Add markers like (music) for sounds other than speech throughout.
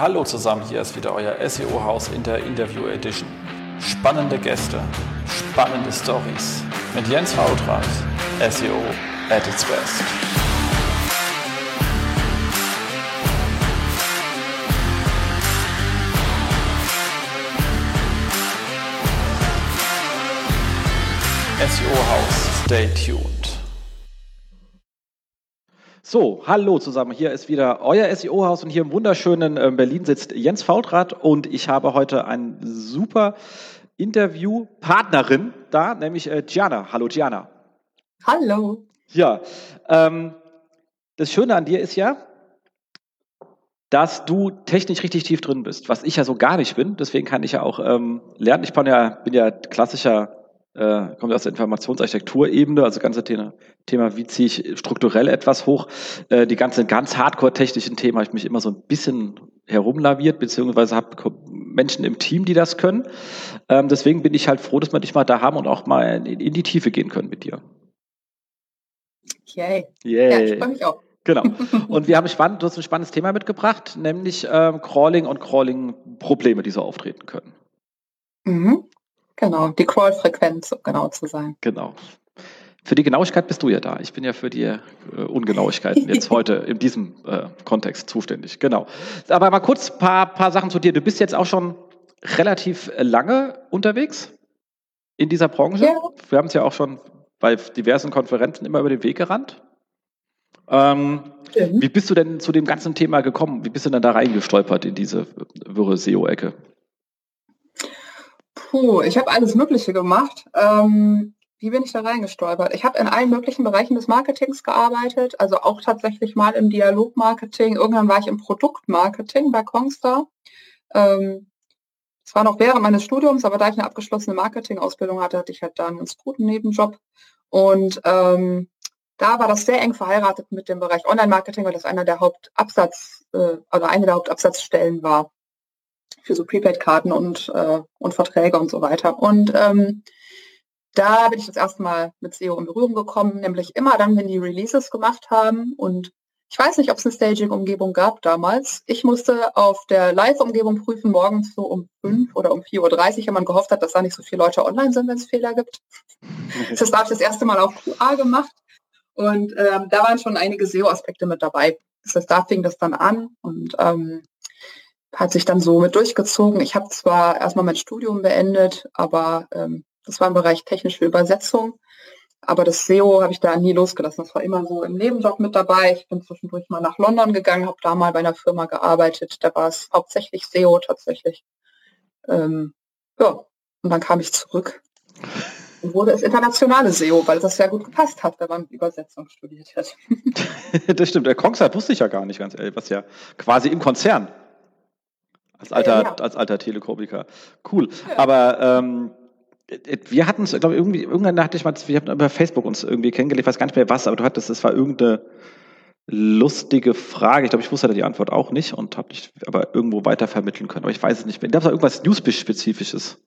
Hallo zusammen, hier ist wieder euer SEO-Haus in der Interview Edition. Spannende Gäste, spannende Stories mit Jens Fautrat, SEO at its best. SEO-Haus, stay tuned. So, hallo zusammen. Hier ist wieder euer SEO-Haus und hier im wunderschönen äh, Berlin sitzt Jens Faultrat und ich habe heute ein super Interviewpartnerin da, nämlich äh, Gianna. Hallo Gianna. Hallo. Ja, ähm, das Schöne an dir ist ja, dass du technisch richtig tief drin bist, was ich ja so gar nicht bin. Deswegen kann ich ja auch ähm, lernen. Ich bin ja, bin ja klassischer äh, kommt aus der Informationsarchitekturebene, also ganze Thema, Thema, wie ziehe ich strukturell etwas hoch. Äh, die ganzen ganz hardcore-technischen Themen habe ich mich immer so ein bisschen herumlaviert, beziehungsweise habe Menschen im Team, die das können. Ähm, deswegen bin ich halt froh, dass wir dich mal da haben und auch mal in, in die Tiefe gehen können mit dir. Yay. Yay. Ja, ich freue mich auch. Genau. (laughs) Und wir haben spannend, du hast ein spannendes Thema mitgebracht, nämlich ähm, Crawling und Crawling-Probleme, die so auftreten können. Mhm. Genau, die Crawl-Frequenz, um genau zu sein. Genau. Für die Genauigkeit bist du ja da. Ich bin ja für die äh, Ungenauigkeiten (laughs) jetzt heute in diesem äh, Kontext zuständig. Genau. Aber mal kurz ein paar, paar Sachen zu dir. Du bist jetzt auch schon relativ lange unterwegs in dieser Branche. Ja. Wir haben es ja auch schon bei diversen Konferenzen immer über den Weg gerannt. Ähm, mhm. Wie bist du denn zu dem ganzen Thema gekommen? Wie bist du denn da reingestolpert in diese wirre SEO-Ecke? Puh, ich habe alles Mögliche gemacht. Ähm, wie bin ich da reingestolpert? Ich habe in allen möglichen Bereichen des Marketings gearbeitet, also auch tatsächlich mal im Dialogmarketing. Irgendwann war ich im Produktmarketing bei Kongstar. Ähm, es war noch während meines Studiums, aber da ich eine abgeschlossene Marketingausbildung hatte, hatte ich halt da einen ganz guten Nebenjob. Und ähm, da war das sehr eng verheiratet mit dem Bereich Online-Marketing, weil das einer der Hauptabsatz äh, oder eine der Hauptabsatzstellen war für so Prepaid-Karten und, äh, und Verträge und so weiter. Und ähm, da bin ich das erste Mal mit SEO in Berührung gekommen, nämlich immer dann, wenn die Releases gemacht haben. Und ich weiß nicht, ob es eine Staging-Umgebung gab damals. Ich musste auf der Live-Umgebung prüfen, morgens so um 5 oder um 4.30 Uhr, wenn man gehofft hat, dass da nicht so viele Leute online sind, wenn es Fehler gibt. (laughs) Das habe ich das erste Mal auf QA gemacht. Und ähm, da waren schon einige SEO-Aspekte mit dabei. Das heißt, da fing das dann an und ähm, hat sich dann so mit durchgezogen. Ich habe zwar erstmal mein Studium beendet, aber ähm, das war im Bereich technische Übersetzung. Aber das SEO habe ich da nie losgelassen. Das war immer so im Nebenjob mit dabei. Ich bin zwischendurch mal nach London gegangen, habe da mal bei einer Firma gearbeitet. Da war es hauptsächlich SEO tatsächlich. Ähm, ja, und dann kam ich zurück und wurde es internationale SEO, weil das sehr gut gepasst hat, wenn man Übersetzung studiert hat. (laughs) das stimmt. Der Kongsat wusste ich ja gar nicht ganz ehrlich, was ja quasi im Konzern als alter, ja. als alter Telekomiker. Cool. Ja. Aber ähm, wir hatten es, glaube ich, irgendwie, irgendwann hatte ich mal, wir haben über Facebook uns irgendwie kennengelernt, ich weiß gar nicht mehr was, aber du hattest, es war irgendeine lustige Frage. Ich glaube, ich wusste da die Antwort auch nicht und habe dich aber irgendwo weiter vermitteln können. Aber ich weiß es nicht mehr. Da war irgendwas Newsbiz-spezifisches.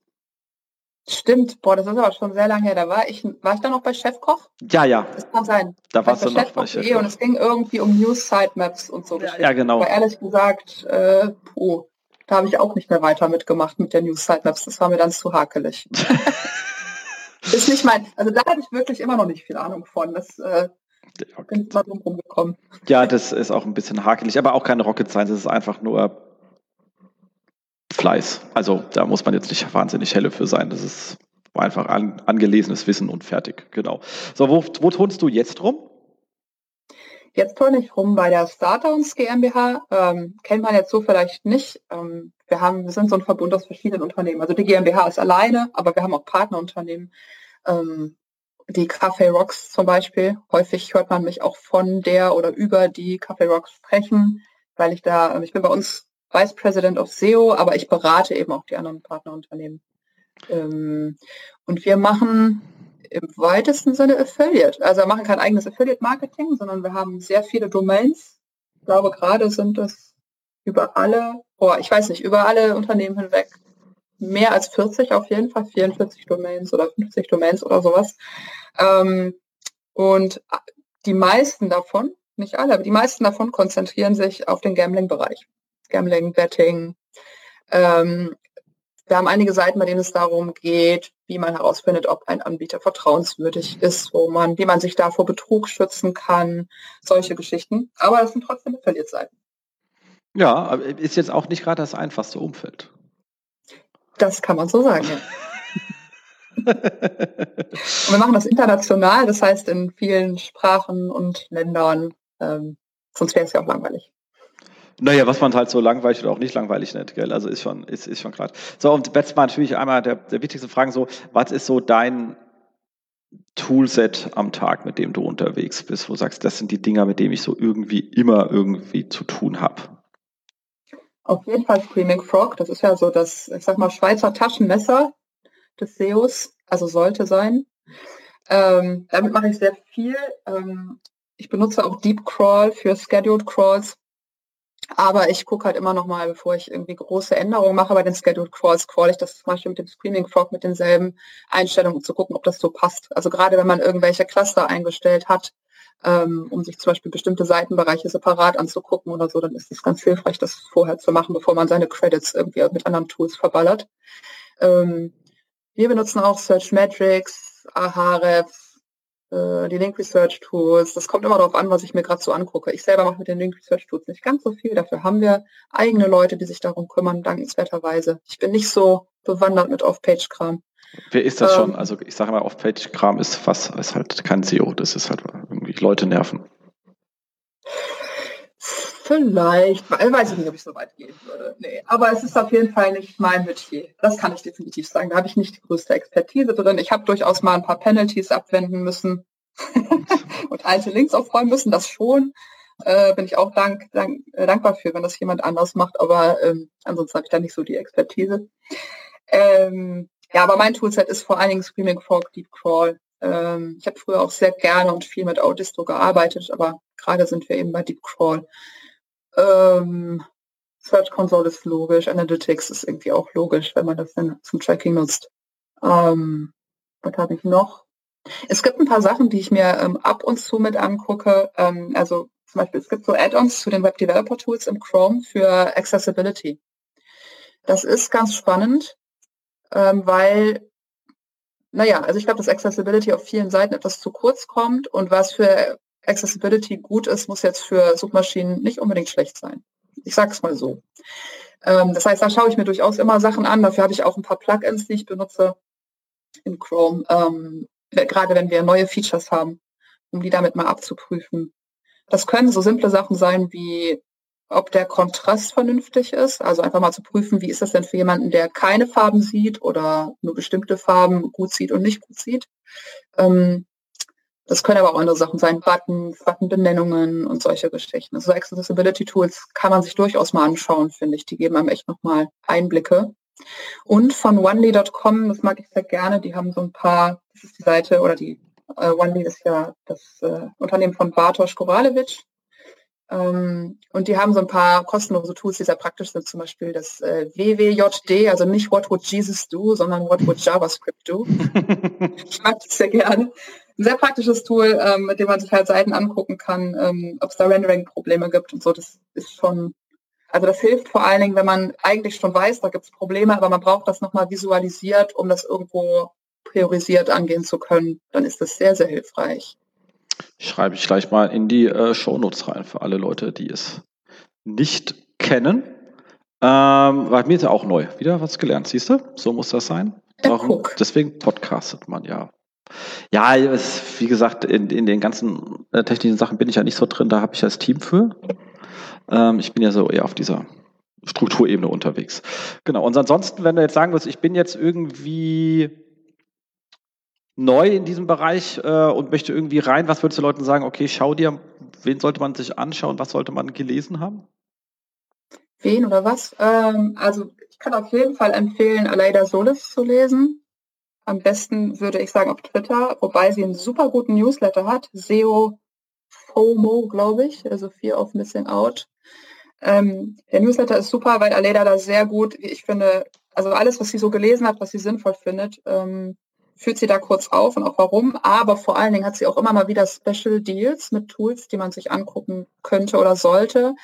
Stimmt, boah, das ist aber schon sehr lange her. Da war ich, war ich da noch bei Chefkoch? Ja, ja. Das kann sein. Da warst du noch bei Chefkoch. Und es ging irgendwie um News Sitemaps und so. Ja, ja, genau. Aber ehrlich gesagt, äh, puh, da habe ich auch nicht mehr weiter mitgemacht mit der News Sitemaps. Das war mir dann zu hakelig. (laughs) ist nicht mein, also da habe ich wirklich immer noch nicht viel Ahnung von. Das äh, bin ich mal drum rumgekommen. Ja, das ist auch ein bisschen hakelig, aber auch keine Rocket Science. Es ist einfach nur Fleiß. Also da muss man jetzt nicht wahnsinnig helle für sein. Das ist einfach an, angelesenes Wissen und fertig. Genau. So, wo, wo tonst du jetzt rum? Jetzt turne ich rum bei der Startowns GmbH. Ähm, kennt man jetzt so vielleicht nicht. Ähm, wir, haben, wir sind so ein Verbund aus verschiedenen Unternehmen. Also die GmbH ist alleine, aber wir haben auch Partnerunternehmen. Ähm, die Café Rocks zum Beispiel. Häufig hört man mich auch von der oder über die Café Rocks sprechen, weil ich da, ich bin bei uns Vice President of SEO, aber ich berate eben auch die anderen Partnerunternehmen. Ähm, und wir machen im weitesten Sinne Affiliate. Also wir machen kein eigenes Affiliate-Marketing, sondern wir haben sehr viele Domains. Ich glaube, gerade sind es über alle, oh, ich weiß nicht, über alle Unternehmen hinweg mehr als 40 auf jeden Fall, 44 Domains oder 50 Domains oder sowas. Ähm, und die meisten davon, nicht alle, aber die meisten davon konzentrieren sich auf den Gambling-Bereich. Gambling, Betting. Ähm, wir haben einige Seiten, bei denen es darum geht, wie man herausfindet, ob ein Anbieter vertrauenswürdig ist, wo man, wie man sich da vor Betrug schützen kann, solche Geschichten. Aber das sind trotzdem Affiliate-Seiten. Ja, ist jetzt auch nicht gerade das einfachste Umfeld. Das kann man so sagen, ja. (laughs) wir machen das international, das heißt in vielen Sprachen und Ländern. Ähm, sonst wäre es ja auch langweilig. Naja, was man halt so langweilig oder auch nicht langweilig nennt, gell? Also ist schon, ist, ist schon klar. So, und jetzt mal natürlich einmal der, der wichtigste Fragen so, was ist so dein Toolset am Tag, mit dem du unterwegs bist, wo du sagst, das sind die Dinger, mit denen ich so irgendwie immer irgendwie zu tun habe? Auf jeden Fall Screaming Frog, das ist ja so das, ich sag mal, Schweizer Taschenmesser des SEOs, also sollte sein. Ähm, damit mache ich sehr viel. Ähm, ich benutze auch Deep Crawl für Scheduled Crawls. Aber ich gucke halt immer noch mal, bevor ich irgendwie große Änderungen mache bei den Scheduled Crawls, crawl ich das zum Beispiel mit dem Screaming Frog mit denselben Einstellungen, um zu gucken, ob das so passt. Also gerade wenn man irgendwelche Cluster eingestellt hat, ähm, um sich zum Beispiel bestimmte Seitenbereiche separat anzugucken oder so, dann ist es ganz hilfreich, das vorher zu machen, bevor man seine Credits irgendwie mit anderen Tools verballert. Ähm, wir benutzen auch Search Metrics, Ahrefs, äh, die Link Research Tools. Das kommt immer darauf an, was ich mir gerade so angucke. Ich selber mache mit den Link Research Tools nicht ganz so viel. Dafür haben wir eigene Leute, die sich darum kümmern, dankenswerterweise. Ich bin nicht so bewandert mit Off-Page-Kram. Wer ist das ähm, schon? Also ich sage mal, Off-Page-Kram ist fast, ist halt kein SEO. Das ist halt irgendwie Leute nerven. Vielleicht, weiß ich nicht, ob ich so weit gehen würde. Nee, aber es ist auf jeden Fall nicht mein Metier. Das kann ich definitiv sagen. Da habe ich nicht die größte Expertise drin. Ich habe durchaus mal ein paar Penalties abwenden müssen (laughs) und alte Links aufräumen müssen. Das schon. Äh, bin ich auch dank, dank, äh, dankbar für, wenn das jemand anders macht. Aber ähm, ansonsten habe ich da nicht so die Expertise. Ähm, ja, aber mein Toolset ist vor allen Dingen Screaming Frog, Deep Crawl. Ähm, ich habe früher auch sehr gerne und viel mit Audisto gearbeitet, aber gerade sind wir eben bei Deep Crawl. Ähm, Search Console ist logisch, Analytics ist irgendwie auch logisch, wenn man das dann zum Tracking nutzt. Ähm, was habe ich noch? Es gibt ein paar Sachen, die ich mir ähm, ab und zu mit angucke. Ähm, also zum Beispiel, es gibt so Add-ons zu den Web Developer Tools im Chrome für Accessibility. Das ist ganz spannend, ähm, weil, naja, also ich glaube, dass Accessibility auf vielen Seiten etwas zu kurz kommt und was für Accessibility gut ist, muss jetzt für Suchmaschinen nicht unbedingt schlecht sein. Ich sage es mal so. Ähm, das heißt, da schaue ich mir durchaus immer Sachen an. Dafür habe ich auch ein paar Plugins, die ich benutze in Chrome, ähm, gerade wenn wir neue Features haben, um die damit mal abzuprüfen. Das können so simple Sachen sein wie ob der Kontrast vernünftig ist. Also einfach mal zu prüfen, wie ist das denn für jemanden, der keine Farben sieht oder nur bestimmte Farben gut sieht und nicht gut sieht. Ähm, das können aber auch andere Sachen sein, Buttons, Buttonbenennungen und solche Geschichten. Also Accessibility Tools kann man sich durchaus mal anschauen, finde ich. Die geben einem echt nochmal Einblicke. Und von onely.com, das mag ich sehr gerne, die haben so ein paar, das ist die Seite oder die äh, Onely ist ja das äh, Unternehmen von Bartosz Kowalewicz. Ähm, und die haben so ein paar kostenlose Tools, die sehr praktisch sind, zum Beispiel das äh, WWJD, also nicht What would Jesus do, sondern What would JavaScript do. (laughs) ich mag das sehr gerne ein sehr praktisches Tool, ähm, mit dem man sich halt Seiten angucken kann, ähm, ob es da Rendering-Probleme gibt und so. Das ist schon, also das hilft vor allen Dingen, wenn man eigentlich schon weiß, da gibt es Probleme, aber man braucht das nochmal visualisiert, um das irgendwo priorisiert angehen zu können. Dann ist das sehr, sehr hilfreich. Schreibe ich gleich mal in die äh, Shownotes rein für alle Leute, die es nicht kennen. Ähm, war mir ist ja auch neu. Wieder was gelernt, siehst du? So muss das sein. Ja, deswegen podcastet man ja. Ja, es, wie gesagt, in, in den ganzen äh, technischen Sachen bin ich ja nicht so drin, da habe ich das Team für. Ähm, ich bin ja so eher auf dieser Strukturebene unterwegs. Genau. Und ansonsten, wenn du jetzt sagen würdest, ich bin jetzt irgendwie neu in diesem Bereich äh, und möchte irgendwie rein, was würdest du Leuten sagen, okay, schau dir, wen sollte man sich anschauen, was sollte man gelesen haben? Wen oder was? Ähm, also ich kann auf jeden Fall empfehlen, Aleida Solis zu lesen. Am besten würde ich sagen auf Twitter, wobei sie einen super guten Newsletter hat, SEO FOMO, glaube ich, also Fear of Missing Out. Ähm, der Newsletter ist super, weil Aleda da sehr gut, ich finde, also alles, was sie so gelesen hat, was sie sinnvoll findet, ähm, führt sie da kurz auf und auch warum. Aber vor allen Dingen hat sie auch immer mal wieder Special Deals mit Tools, die man sich angucken könnte oder sollte.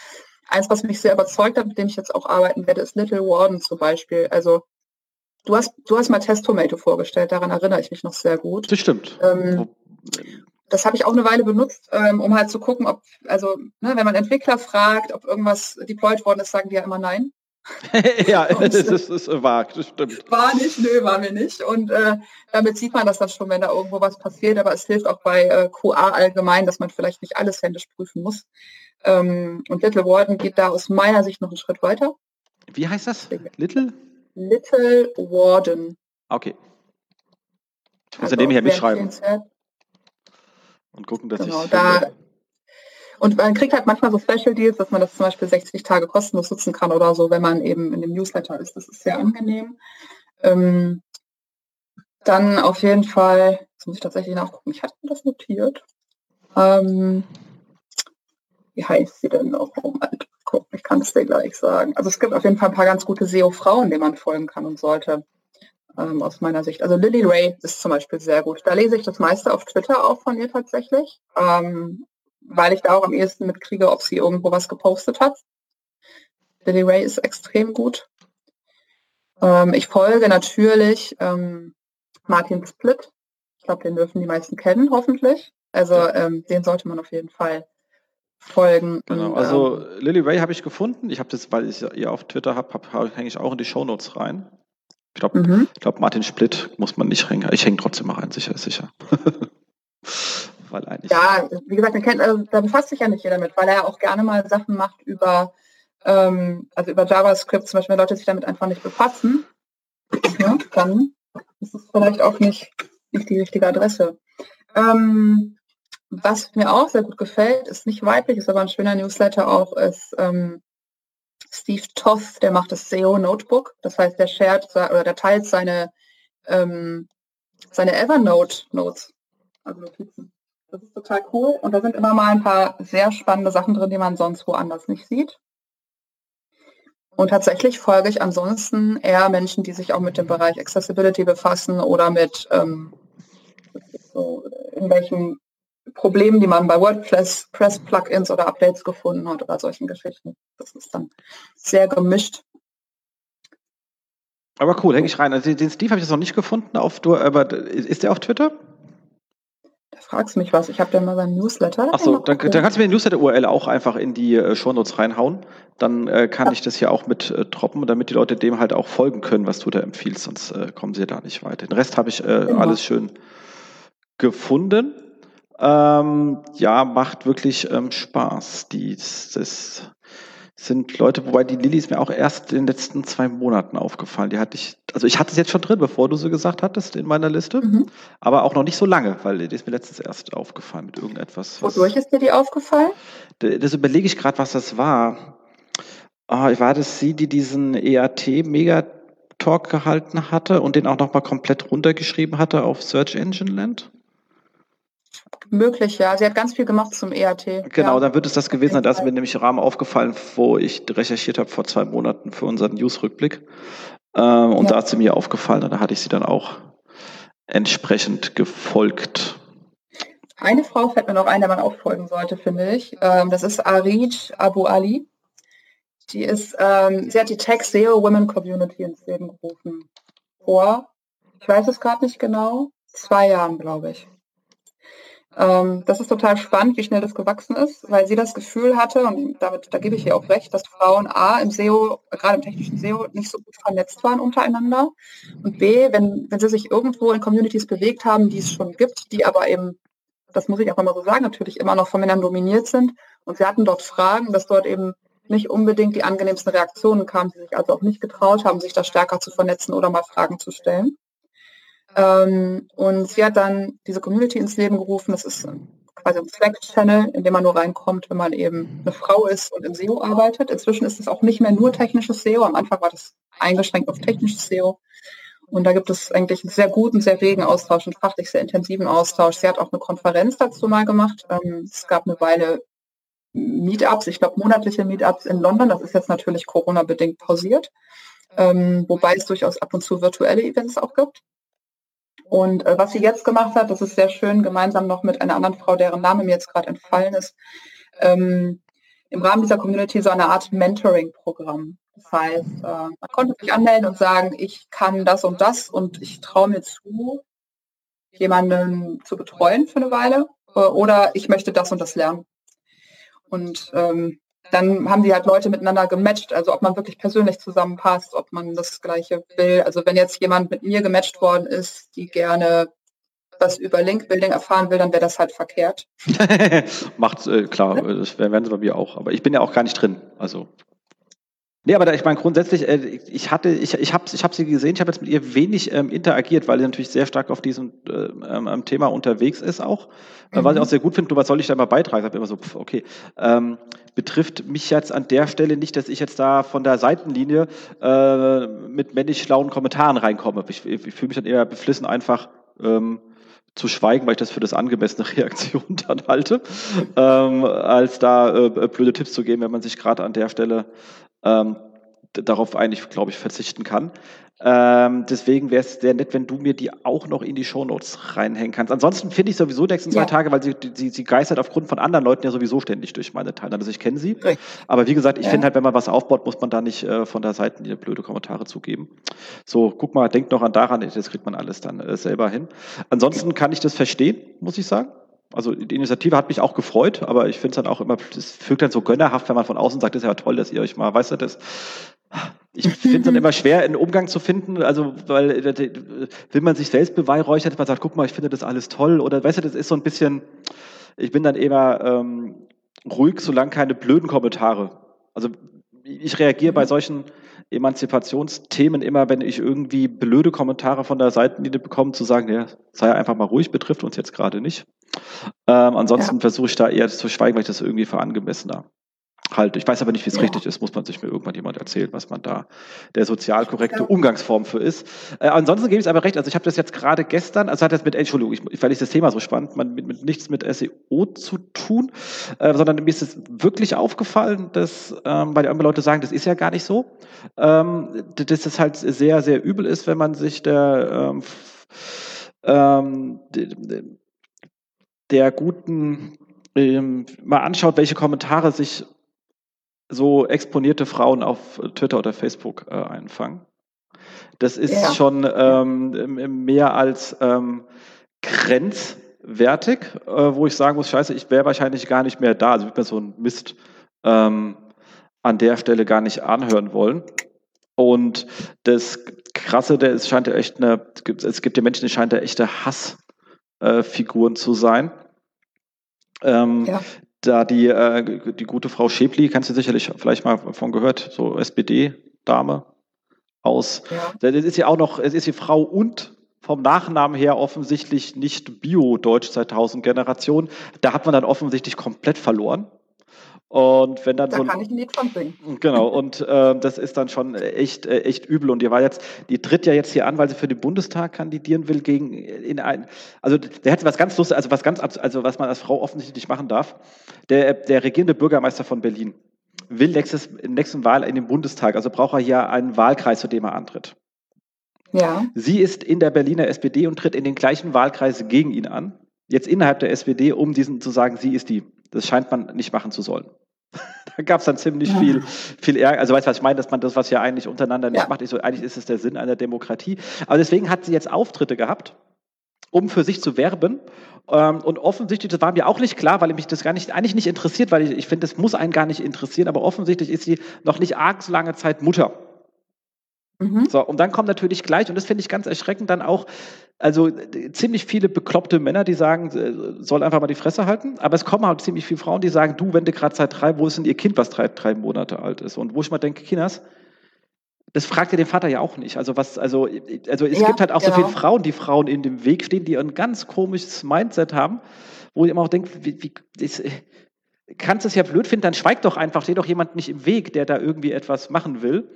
eins, was mich sehr überzeugt hat, mit dem ich jetzt auch arbeiten werde, ist Little Warden zum Beispiel. Also du hast, du hast mal Testomato vorgestellt, daran erinnere ich mich noch sehr gut. Das stimmt. Ähm, das habe ich auch eine Weile benutzt, ähm, um halt zu gucken, ob, also ne, wenn man Entwickler fragt, ob irgendwas deployed worden ist, sagen die ja immer nein. (laughs) ja, (laughs) das ist, ist das stimmt. War nicht, nö, war mir nicht. Und äh, damit sieht man das dann schon, wenn da irgendwo was passiert. Aber es hilft auch bei äh, QA allgemein, dass man vielleicht nicht alles händisch prüfen muss. Ähm, und Little Warden geht da aus meiner Sicht noch einen Schritt weiter. Wie heißt das? Little? Little Warden. Okay. Muss also ja nebenher mitschreiben. Und gucken, dass genau, ich... Da, und man kriegt halt manchmal so Special Deals, dass man das zum Beispiel 60 Tage kostenlos nutzen kann oder so, wenn man eben in dem Newsletter ist. Das ist sehr angenehm. Ähm, dann auf jeden Fall, jetzt muss ich tatsächlich nachgucken, ich hatte das notiert. Ähm, wie heißt sie denn noch? Oh Gott, ich kann es dir gleich sagen. Also es gibt auf jeden Fall ein paar ganz gute SEO-Frauen, denen man folgen kann und sollte, ähm, aus meiner Sicht. Also Lily Ray ist zum Beispiel sehr gut. Da lese ich das meiste auf Twitter auch von ihr tatsächlich. Ähm, weil ich da auch am ehesten mitkriege, ob sie irgendwo was gepostet hat. Lily Ray ist extrem gut. Ähm, ich folge natürlich ähm, Martin Split. Ich glaube, den dürfen die meisten kennen, hoffentlich. Also ähm, den sollte man auf jeden Fall folgen. Genau, also ähm, Lily Ray habe ich gefunden. Ich habe das, weil ich ihr auf Twitter habe, hab, hab, hänge ich auch in die Shownotes rein. Ich glaube, mhm. glaub, Martin Split muss man nicht hängen. Ich hänge trotzdem mal rein, sicher, sicher. (laughs) weil eigentlich. Ja, wie gesagt, kennt, also, da befasst sich ja nicht jeder mit, weil er auch gerne mal Sachen macht über, ähm, also über JavaScript, zum Beispiel, wenn Leute sich damit einfach nicht befassen, ja, dann ist es vielleicht auch nicht, nicht die richtige Adresse. Ähm, was mir auch sehr gut gefällt, ist nicht weiblich, ist aber ein schöner Newsletter auch, ist ähm, Steve Toth, der macht das SEO Notebook. Das heißt, der shared oder der teilt seine, ähm, seine Evernote Notes, also Notizen. Das ist total cool. Und da sind immer mal ein paar sehr spannende Sachen drin, die man sonst woanders nicht sieht. Und tatsächlich folge ich ansonsten eher Menschen, die sich auch mit dem Bereich Accessibility befassen oder mit ähm, so irgendwelchen Problemen, die man bei WordPress, Press Plugins oder Updates gefunden hat oder solchen Geschichten. Das ist dann sehr gemischt. Aber cool, hänge ich rein. Also den Steve habe ich jetzt noch nicht gefunden. Auf, aber ist der auf Twitter? fragst mich was. Ich habe da mal seinen Newsletter. Achso, dann, dann, kannst du mir den Newsletter-URL auch einfach in die äh, Shownotes reinhauen. Dann äh, kann ja. ich das hier auch mit äh, droppen, damit die Leute dem halt auch folgen können, was du da empfiehlst, sonst äh, kommen sie da nicht weiter. Den Rest habe ich äh, genau. alles schön gefunden. Ähm, ja, macht wirklich ähm, Spaß. Die, das, sind Leute, wobei die Lilly ist mir auch erst in den letzten zwei Monaten aufgefallen. Die hatte ich, also ich hatte es jetzt schon drin, bevor du sie gesagt hattest in meiner Liste, mhm. aber auch noch nicht so lange, weil die ist mir letztens erst aufgefallen mit irgendetwas. Wodurch ist dir die aufgefallen? Das überlege ich gerade, was das war. Ah, war das sie, die diesen EAT-Megatalk gehalten hatte und den auch nochmal komplett runtergeschrieben hatte auf Search Engine Land? Möglich, ja. Sie hat ganz viel gemacht zum EAT. Genau, ja. dann wird es das gewesen sein. Da ist mir nämlich im Rahmen aufgefallen, wo ich recherchiert habe vor zwei Monaten für unseren News-Rückblick. Ähm, und ja. da hat sie mir aufgefallen und da hatte ich sie dann auch entsprechend gefolgt. Eine Frau fällt mir noch ein, der man auch folgen sollte, finde ich. Ähm, das ist Arid Abu Ali. Die ist, ähm, sie hat die Tech SEO Women Community ins Leben gerufen. Vor, ich weiß es gerade nicht genau, zwei Jahren, glaube ich. Ähm, das ist total spannend, wie schnell das gewachsen ist, weil sie das Gefühl hatte, und damit, da gebe ich ihr auch recht, dass Frauen A im SEO, gerade im technischen SEO, nicht so gut vernetzt waren untereinander. Und B, wenn, wenn sie sich irgendwo in Communities bewegt haben, die es schon gibt, die aber eben, das muss ich auch immer so sagen, natürlich immer noch von Männern dominiert sind. Und sie hatten dort Fragen, dass dort eben nicht unbedingt die angenehmsten Reaktionen kamen, sie sich also auch nicht getraut haben, sich da stärker zu vernetzen oder mal Fragen zu stellen. Ähm, und sie hat dann diese Community ins Leben gerufen. Das ist quasi ein Slack-Channel, in dem man nur reinkommt, wenn man eben eine Frau ist und im SEO arbeitet. Inzwischen ist es auch nicht mehr nur technisches SEO. Am Anfang war das eingeschränkt auf technisches SEO. Und da gibt es eigentlich einen sehr guten, sehr regen Austausch und fachlich sehr intensiven Austausch. Sie hat auch eine Konferenz dazu mal gemacht. Ähm, es gab eine Weile Meetups, ich glaube monatliche Meetups in London. Das ist jetzt natürlich Corona-bedingt pausiert. Ähm, wobei es durchaus ab und zu virtuelle Events auch gibt. Und äh, was sie jetzt gemacht hat, das ist sehr schön, gemeinsam noch mit einer anderen Frau, deren Name mir jetzt gerade entfallen ist, ähm, im Rahmen dieser Community so eine Art Mentoring-Programm. Das heißt, äh, man konnte sich anmelden und sagen, ich kann das und das und ich traue mir zu, jemanden zu betreuen für eine Weile äh, oder ich möchte das und das lernen. Und ähm, dann haben die halt Leute miteinander gematcht, also ob man wirklich persönlich zusammenpasst, ob man das Gleiche will. Also wenn jetzt jemand mit mir gematcht worden ist, die gerne was über Link-Building erfahren will, dann wäre das halt verkehrt. (laughs) Macht, äh, klar, das werden sie bei mir auch. Aber ich bin ja auch gar nicht drin. Also Nee, aber da, ich meine grundsätzlich, äh, ich hatte, ich, ich habe ich hab sie gesehen, ich habe jetzt mit ihr wenig ähm, interagiert, weil sie natürlich sehr stark auf diesem äh, ähm, Thema unterwegs ist auch. Äh, mhm. Was ich auch sehr gut finde, was soll ich da mal beitragen? Ich habe immer so, pf, okay, ähm, betrifft mich jetzt an der Stelle nicht, dass ich jetzt da von der Seitenlinie äh, mit männlich schlauen Kommentaren reinkomme. Ich, ich, ich fühle mich dann eher beflissen, einfach ähm, zu schweigen, weil ich das für das angemessene (laughs) Reaktion dann halte, ähm, als da äh, blöde Tipps zu geben, wenn man sich gerade an der Stelle ähm, darauf eigentlich, glaube ich, verzichten kann. Ähm, deswegen wäre es sehr nett, wenn du mir die auch noch in die Shownotes reinhängen kannst. Ansonsten finde ich sowieso die nächsten zwei Tage, weil sie, sie, sie geistert aufgrund von anderen Leuten ja sowieso ständig durch meine Teile. Also ich kenne sie. Richtig. Aber wie gesagt, ich ja. finde halt, wenn man was aufbaut, muss man da nicht äh, von der Seite blöde Kommentare zugeben. So, guck mal, denkt noch an daran, das kriegt man alles dann äh, selber hin. Ansonsten kann ich das verstehen, muss ich sagen. Also die Initiative hat mich auch gefreut, aber ich finde es dann auch immer, es wirkt dann so gönnerhaft, wenn man von außen sagt, das ist ja toll, dass ihr euch mal, weißt du, das, ich finde es dann (laughs) immer schwer, einen Umgang zu finden, also weil äh, will man sich selbst beweihräuchern, dass man sagt, guck mal, ich finde das alles toll, oder weißt du, das ist so ein bisschen, ich bin dann immer ähm, ruhig, solange keine blöden Kommentare. Also ich reagiere bei solchen Emanzipationsthemen immer, wenn ich irgendwie blöde Kommentare von der Seitenlinie bekomme, zu sagen, ja, sei einfach mal ruhig, betrifft uns jetzt gerade nicht. Ähm, ansonsten ja. versuche ich da eher zu schweigen, weil ich das irgendwie für angemessener halte. Ich weiß aber nicht, wie es ja. richtig ist. Muss man sich mir irgendwann jemand erzählen, was man da der sozial korrekte. Umgangsform für ist. Äh, ansonsten gebe ich es aber recht. Also ich habe das jetzt gerade gestern, also hat das mit, Entschuldigung, ich, weil ich das Thema so spannend, man mit, mit nichts mit SEO zu tun, äh, sondern mir ist es wirklich aufgefallen, dass, ähm, weil andere Leute sagen, das ist ja gar nicht so, ähm, dass es halt sehr, sehr übel ist, wenn man sich der ähm, ähm, der guten ähm, mal anschaut, welche Kommentare sich so exponierte Frauen auf Twitter oder Facebook äh, einfangen. Das ist ja. schon ähm, mehr als ähm, grenzwertig, äh, wo ich sagen muss, scheiße, ich wäre wahrscheinlich gar nicht mehr da. Also ich würde mir so ein Mist ähm, an der Stelle gar nicht anhören wollen. Und das Krasse, der es scheint ja echt eine, es gibt ja Menschen, die scheint ja echte Hassfiguren äh, zu sein. Ähm, ja. Da die, äh, die gute Frau Schäpli, kannst du sicherlich vielleicht mal von gehört, so SPD-Dame aus. Ja. Das ist ja auch noch, es ist die Frau und vom Nachnamen her offensichtlich nicht Bio-Deutsch 2000 Generation. Da hat man dann offensichtlich komplett verloren. Und wenn dann da so kann ich ein Lied von singen. Genau, und äh, das ist dann schon echt, äh, echt übel. Und die war jetzt, die tritt ja jetzt hier an, weil sie für den Bundestag kandidieren will gegen in ein, also der hat was ganz Lustiges, also was ganz, also was man als Frau offensichtlich nicht machen darf. Der, der regierende Bürgermeister von Berlin will nächstes, nächsten Wahl in den Bundestag, also braucht er hier einen Wahlkreis, zu dem er antritt. Ja. Sie ist in der Berliner SPD und tritt in den gleichen Wahlkreis gegen ihn an. Jetzt innerhalb der SPD, um diesen zu sagen, sie ist die. Das scheint man nicht machen zu sollen. (laughs) da gab es dann ziemlich ja. viel, viel Ärger. Also weißt du, was ich meine, dass man das, was ja eigentlich untereinander nicht ja. macht, ich so, eigentlich ist es der Sinn einer Demokratie. Aber deswegen hat sie jetzt Auftritte gehabt, um für sich zu werben. Ähm, und offensichtlich, das war mir auch nicht klar, weil mich das gar nicht, eigentlich nicht interessiert, weil ich, ich finde, das muss einen gar nicht interessieren, aber offensichtlich ist sie noch nicht arg so lange Zeit Mutter. Mhm. So, und dann kommt natürlich gleich, und das finde ich ganz erschreckend, dann auch, also ziemlich viele bekloppte Männer, die sagen, äh, soll einfach mal die Fresse halten, aber es kommen auch ziemlich viele Frauen, die sagen, du, wenn du gerade seit drei, wo ist denn ihr Kind, was drei, drei Monate alt ist? Und wo ich mal denke, Kinas, das fragt ihr den Vater ja auch nicht. Also was, also, also es ja, gibt halt auch genau. so viele Frauen, die Frauen in dem Weg stehen, die ein ganz komisches Mindset haben, wo ich immer auch denke, wie, wie, das, kannst es ja blöd finden, dann schweigt doch einfach, steht doch jemand nicht im Weg, der da irgendwie etwas machen will.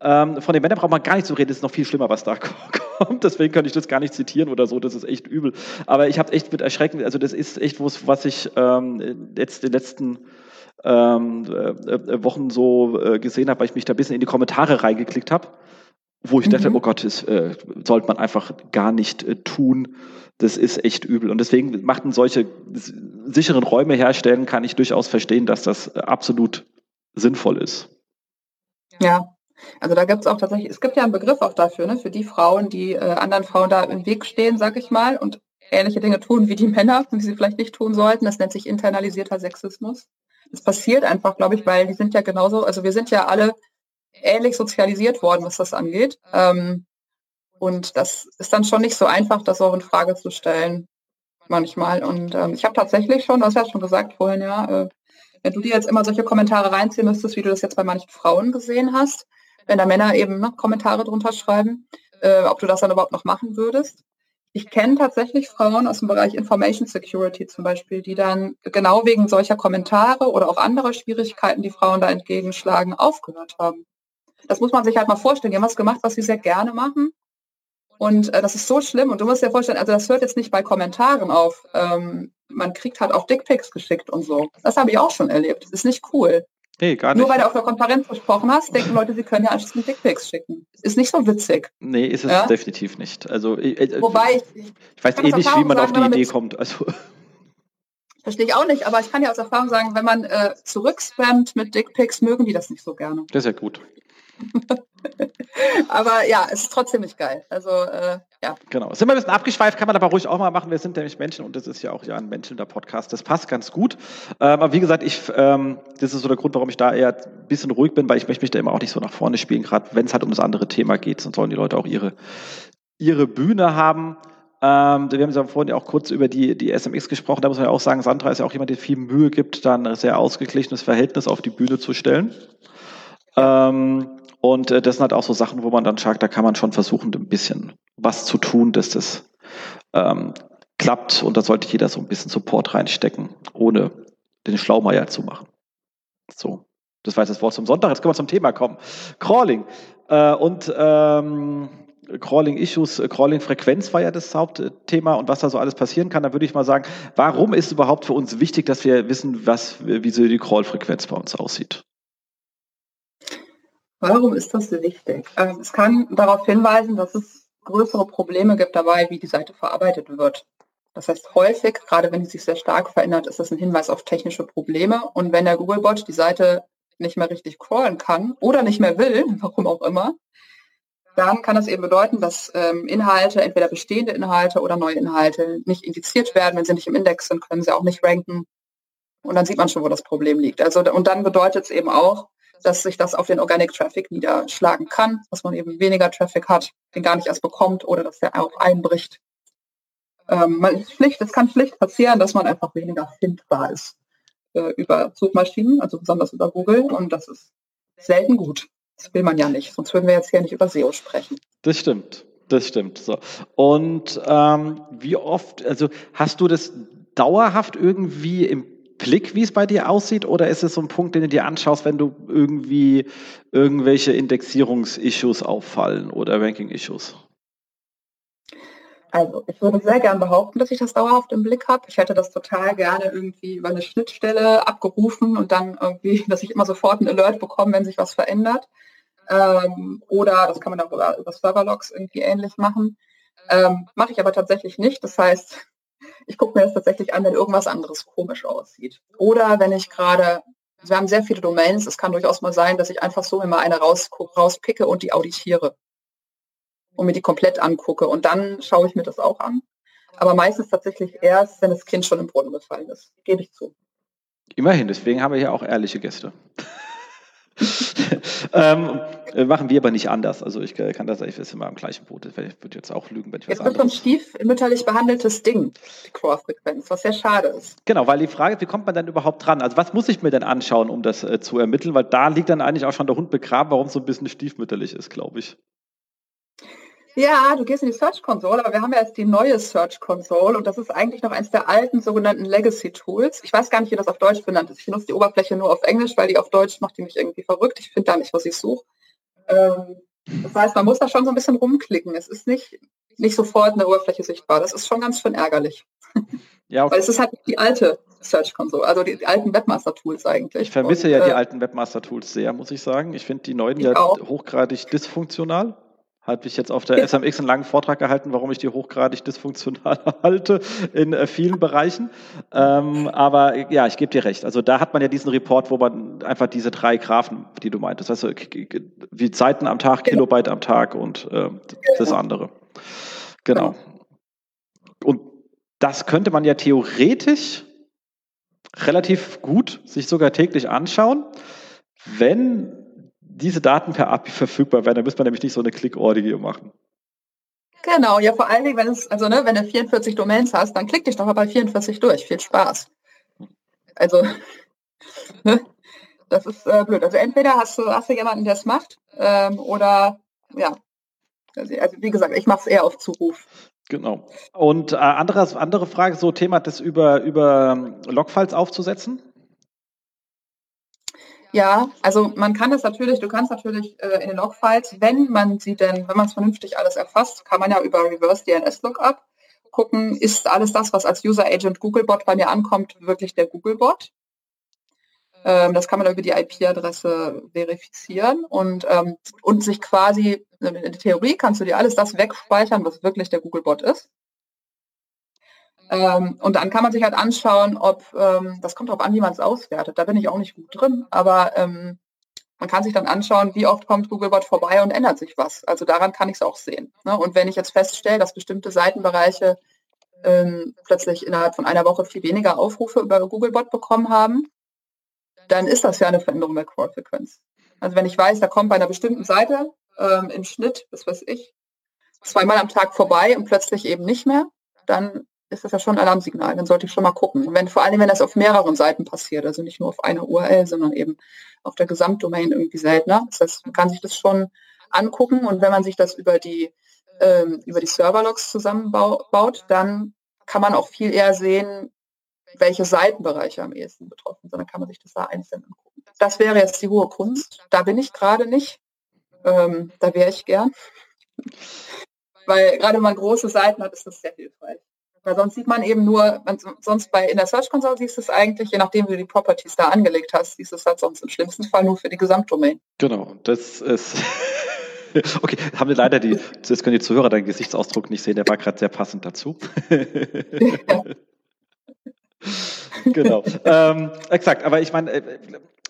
Ähm, von den Männern braucht man gar nicht zu reden, das ist noch viel schlimmer, was da (laughs) kommt. Deswegen kann ich das gar nicht zitieren oder so, das ist echt übel. Aber ich habe echt mit Erschrecken, also das ist echt was, was ich ähm, jetzt den letzten ähm, äh, Wochen so äh, gesehen habe, weil ich mich da ein bisschen in die Kommentare reingeklickt habe. wo ich mhm. dachte, oh Gott, das äh, sollte man einfach gar nicht äh, tun. Das ist echt übel. Und deswegen machten solche sicheren Räume herstellen, kann ich durchaus verstehen, dass das äh, absolut sinnvoll ist. Ja, also da gibt es auch tatsächlich, es gibt ja einen Begriff auch dafür, ne, für die Frauen, die äh, anderen Frauen da im Weg stehen, sag ich mal, und ähnliche Dinge tun wie die Männer, die sie vielleicht nicht tun sollten. Das nennt sich internalisierter Sexismus. Das passiert einfach, glaube ich, weil die sind ja genauso, also wir sind ja alle ähnlich sozialisiert worden, was das angeht. Ähm, und das ist dann schon nicht so einfach, das auch in Frage zu stellen manchmal. Und ähm, ich habe tatsächlich schon, du hast ja schon gesagt vorhin, ja, äh, wenn du dir jetzt immer solche Kommentare reinziehen müsstest, wie du das jetzt bei manchen Frauen gesehen hast, wenn da Männer eben ne, Kommentare drunter schreiben, äh, ob du das dann überhaupt noch machen würdest. Ich kenne tatsächlich Frauen aus dem Bereich Information Security zum Beispiel, die dann genau wegen solcher Kommentare oder auch anderer Schwierigkeiten, die Frauen da entgegenschlagen, aufgehört haben. Das muss man sich halt mal vorstellen. Die haben was gemacht, was sie sehr gerne machen. Und äh, das ist so schlimm. Und du musst dir vorstellen, also das hört jetzt nicht bei Kommentaren auf. Ähm, man kriegt halt auch Dickpics geschickt und so. Das habe ich auch schon erlebt. Das ist nicht cool. Nee, gar nicht. Nur weil du auf der Konferenz gesprochen hast, denken Leute, sie können ja anschließend Dickpics schicken. Ist nicht so witzig. Nee, ist es ja? definitiv nicht. Also, äh, äh Wobei ich, ich, ich weiß eh nicht, wie man sagen, auf die Idee kommt. Also. (laughs) Verstehe ich auch nicht, aber ich kann ja aus Erfahrung sagen, wenn man äh, zurückspammt mit Dickpics, mögen die das nicht so gerne. Das ist ja gut. (laughs) aber ja, es ist trotzdem nicht geil. Also äh, ja. Genau. Sind wir ein bisschen abgeschweift, kann man aber ruhig auch mal machen. Wir sind nämlich Menschen und das ist ja auch ja ein menschelnder Podcast. Das passt ganz gut. Ähm, aber wie gesagt, ich, ähm, das ist so der Grund, warum ich da eher ein bisschen ruhig bin, weil ich möchte mich da immer auch nicht so nach vorne spielen, gerade wenn es halt um das andere Thema geht. Sonst sollen die Leute auch ihre, ihre Bühne haben. Ähm, wir haben ja vorhin ja auch kurz über die, die SMX gesprochen. Da muss man ja auch sagen, Sandra ist ja auch jemand, der viel Mühe gibt, dann ein sehr ausgeglichenes Verhältnis auf die Bühne zu stellen. Ähm, und äh, das sind halt auch so Sachen, wo man dann sagt, da kann man schon versuchen, ein bisschen was zu tun, dass das ähm, klappt. Und da sollte jeder so ein bisschen Support reinstecken, ohne den Schlaumeier zu machen. So, das war jetzt das Wort zum Sonntag. Jetzt können wir zum Thema kommen. Crawling. Äh, und ähm, Crawling Issues, äh, Crawling Frequenz war ja das Hauptthema und was da so alles passieren kann. Da würde ich mal sagen, warum ist überhaupt für uns wichtig, dass wir wissen, was, wie so die Crawl Frequenz bei uns aussieht? Warum ist das so wichtig? Ähm, es kann darauf hinweisen, dass es größere Probleme gibt dabei, wie die Seite verarbeitet wird. Das heißt, häufig, gerade wenn sie sich sehr stark verändert, ist das ein Hinweis auf technische Probleme. Und wenn der Googlebot die Seite nicht mehr richtig crawlen kann oder nicht mehr will, (laughs) warum auch immer, dann kann das eben bedeuten, dass ähm, Inhalte, entweder bestehende Inhalte oder neue Inhalte, nicht indiziert werden. Wenn sie nicht im Index sind, können sie auch nicht ranken. Und dann sieht man schon, wo das Problem liegt. Also, und dann bedeutet es eben auch, dass sich das auf den Organic Traffic niederschlagen kann, dass man eben weniger Traffic hat, den gar nicht erst bekommt oder dass der auch einbricht. Ähm, man ist Pflicht, es kann Pflicht passieren, dass man einfach weniger findbar ist äh, über Suchmaschinen, also besonders über Google und das ist selten gut. Das will man ja nicht, sonst würden wir jetzt hier nicht über SEO sprechen. Das stimmt, das stimmt. So. Und ähm, wie oft, also hast du das dauerhaft irgendwie im Blick, wie es bei dir aussieht, oder ist es so ein Punkt, den du dir anschaust, wenn du irgendwie irgendwelche Indexierungs-Issues auffallen oder Ranking-Issues? Also ich würde sehr gern behaupten, dass ich das dauerhaft im Blick habe. Ich hätte das total gerne irgendwie über eine Schnittstelle abgerufen und dann irgendwie, (laughs) dass ich immer sofort ein Alert bekomme, wenn sich was verändert. Ähm, oder das kann man auch über, über Serverlogs irgendwie ähnlich machen. Ähm, Mache ich aber tatsächlich nicht. Das heißt, ich gucke mir das tatsächlich an, wenn irgendwas anderes komisch aussieht. Oder wenn ich gerade, wir haben sehr viele Domains, es kann durchaus mal sein, dass ich einfach so immer eine raus, rauspicke und die auditiere und mir die komplett angucke. Und dann schaue ich mir das auch an. Aber meistens tatsächlich erst, wenn das Kind schon im Brunnen gefallen ist. Gebe ich zu. Immerhin, deswegen haben wir hier auch ehrliche Gäste. (laughs) ähm, äh, machen wir aber nicht anders. Also ich kann das, ich ist immer am gleichen Boot. Ich würde jetzt auch lügen, wenn ich was Jetzt wird ein stiefmütterlich behandeltes Ding, die Core-Frequenz, was sehr schade ist. Genau, weil die Frage ist, wie kommt man dann überhaupt dran? Also was muss ich mir denn anschauen, um das äh, zu ermitteln? Weil da liegt dann eigentlich auch schon der Hund begraben, warum es so ein bisschen stiefmütterlich ist, glaube ich. Ja, du gehst in die Search Console, aber wir haben ja jetzt die neue Search Console und das ist eigentlich noch eins der alten sogenannten Legacy Tools. Ich weiß gar nicht, wie das auf Deutsch benannt ist. Ich nutze die Oberfläche nur auf Englisch, weil die auf Deutsch macht die mich irgendwie verrückt. Ich finde da nicht, was ich suche. Ähm, das heißt, man muss da schon so ein bisschen rumklicken. Es ist nicht, nicht sofort in der Oberfläche sichtbar. Das ist schon ganz schön ärgerlich. (laughs) Ja, okay. Weil es ist halt die alte Search Console, also die, die alten Webmaster-Tools eigentlich. Ich vermisse und, ja äh, die alten Webmaster-Tools sehr, muss ich sagen. Ich finde die neuen ja auch. hochgradig dysfunktional. Habe ich jetzt auf der SMX einen langen Vortrag gehalten, warum ich die hochgradig dysfunktional (laughs) halte in äh, vielen Bereichen. Ähm, aber ja, ich gebe dir recht. Also da hat man ja diesen Report, wo man einfach diese drei Graphen, die du meintest, also wie Zeiten am Tag, genau. Kilobyte am Tag und äh, das genau. andere. Genau. Und das könnte man ja theoretisch relativ gut sich sogar täglich anschauen, wenn diese Daten per API verfügbar werden, dann müsste man nämlich nicht so eine Click-Order machen. Genau, ja vor allen Dingen, wenn es, also ne, wenn du 44 Domains hast, dann klick dich doch mal bei 44 durch. Viel Spaß. Also, (laughs) ne, das ist äh, blöd. Also entweder hast du, hast du jemanden, der es macht, ähm, oder ja. Also, also wie gesagt, ich mache es eher auf Zuruf. Genau. Und äh, anderes, andere Frage, so Thema, das über, über Logfiles aufzusetzen? Ja, also man kann das natürlich, du kannst natürlich äh, in den Logfiles, wenn man sie denn, wenn man es vernünftig alles erfasst, kann man ja über Reverse DNS Lookup gucken, ist alles das, was als User Agent Googlebot bei mir ankommt, wirklich der Googlebot. Ähm, das kann man über die IP-Adresse verifizieren und, ähm, und sich quasi, in der Theorie kannst du dir alles das wegspeichern, was wirklich der Googlebot ist. Ähm, und dann kann man sich halt anschauen, ob, ähm, das kommt darauf an, wie man es auswertet. Da bin ich auch nicht gut drin, aber ähm, man kann sich dann anschauen, wie oft kommt Googlebot vorbei und ändert sich was. Also daran kann ich es auch sehen. Ne? Und wenn ich jetzt feststelle, dass bestimmte Seitenbereiche ähm, plötzlich innerhalb von einer Woche viel weniger Aufrufe über Googlebot bekommen haben, dann ist das ja eine Veränderung der Crawl-Frequenz. Also wenn ich weiß, da kommt bei einer bestimmten Seite ähm, im Schnitt, das weiß ich, zweimal am Tag vorbei und plötzlich eben nicht mehr, dann ist das ja schon ein Alarmsignal. Dann sollte ich schon mal gucken. wenn, vor allem, wenn das auf mehreren Seiten passiert, also nicht nur auf einer URL, sondern eben auf der Gesamtdomain irgendwie seltener. Das heißt, man kann sich das schon angucken und wenn man sich das über die, ähm, über die Serverlogs zusammenbaut, dann kann man auch viel eher sehen, welche Seitenbereiche am ehesten betroffen sind. Dann kann man sich das da einzeln angucken. Das wäre jetzt die hohe Kunst. Da bin ich gerade nicht. Ähm, da wäre ich gern. Weil gerade wenn man große Seiten hat, ist das sehr hilfreich. Weil sonst sieht man eben nur, man, sonst bei in der Search Console siehst du es eigentlich, je nachdem wie du die Properties da angelegt hast, siehst du es halt sonst im schlimmsten Fall nur für die Gesamtdomain. Genau, das ist. (laughs) okay, haben wir leider die, jetzt können die Zuhörer deinen Gesichtsausdruck nicht sehen, der war gerade sehr passend dazu. ja. (laughs) genau. ähm, exakt, aber ich meine, äh,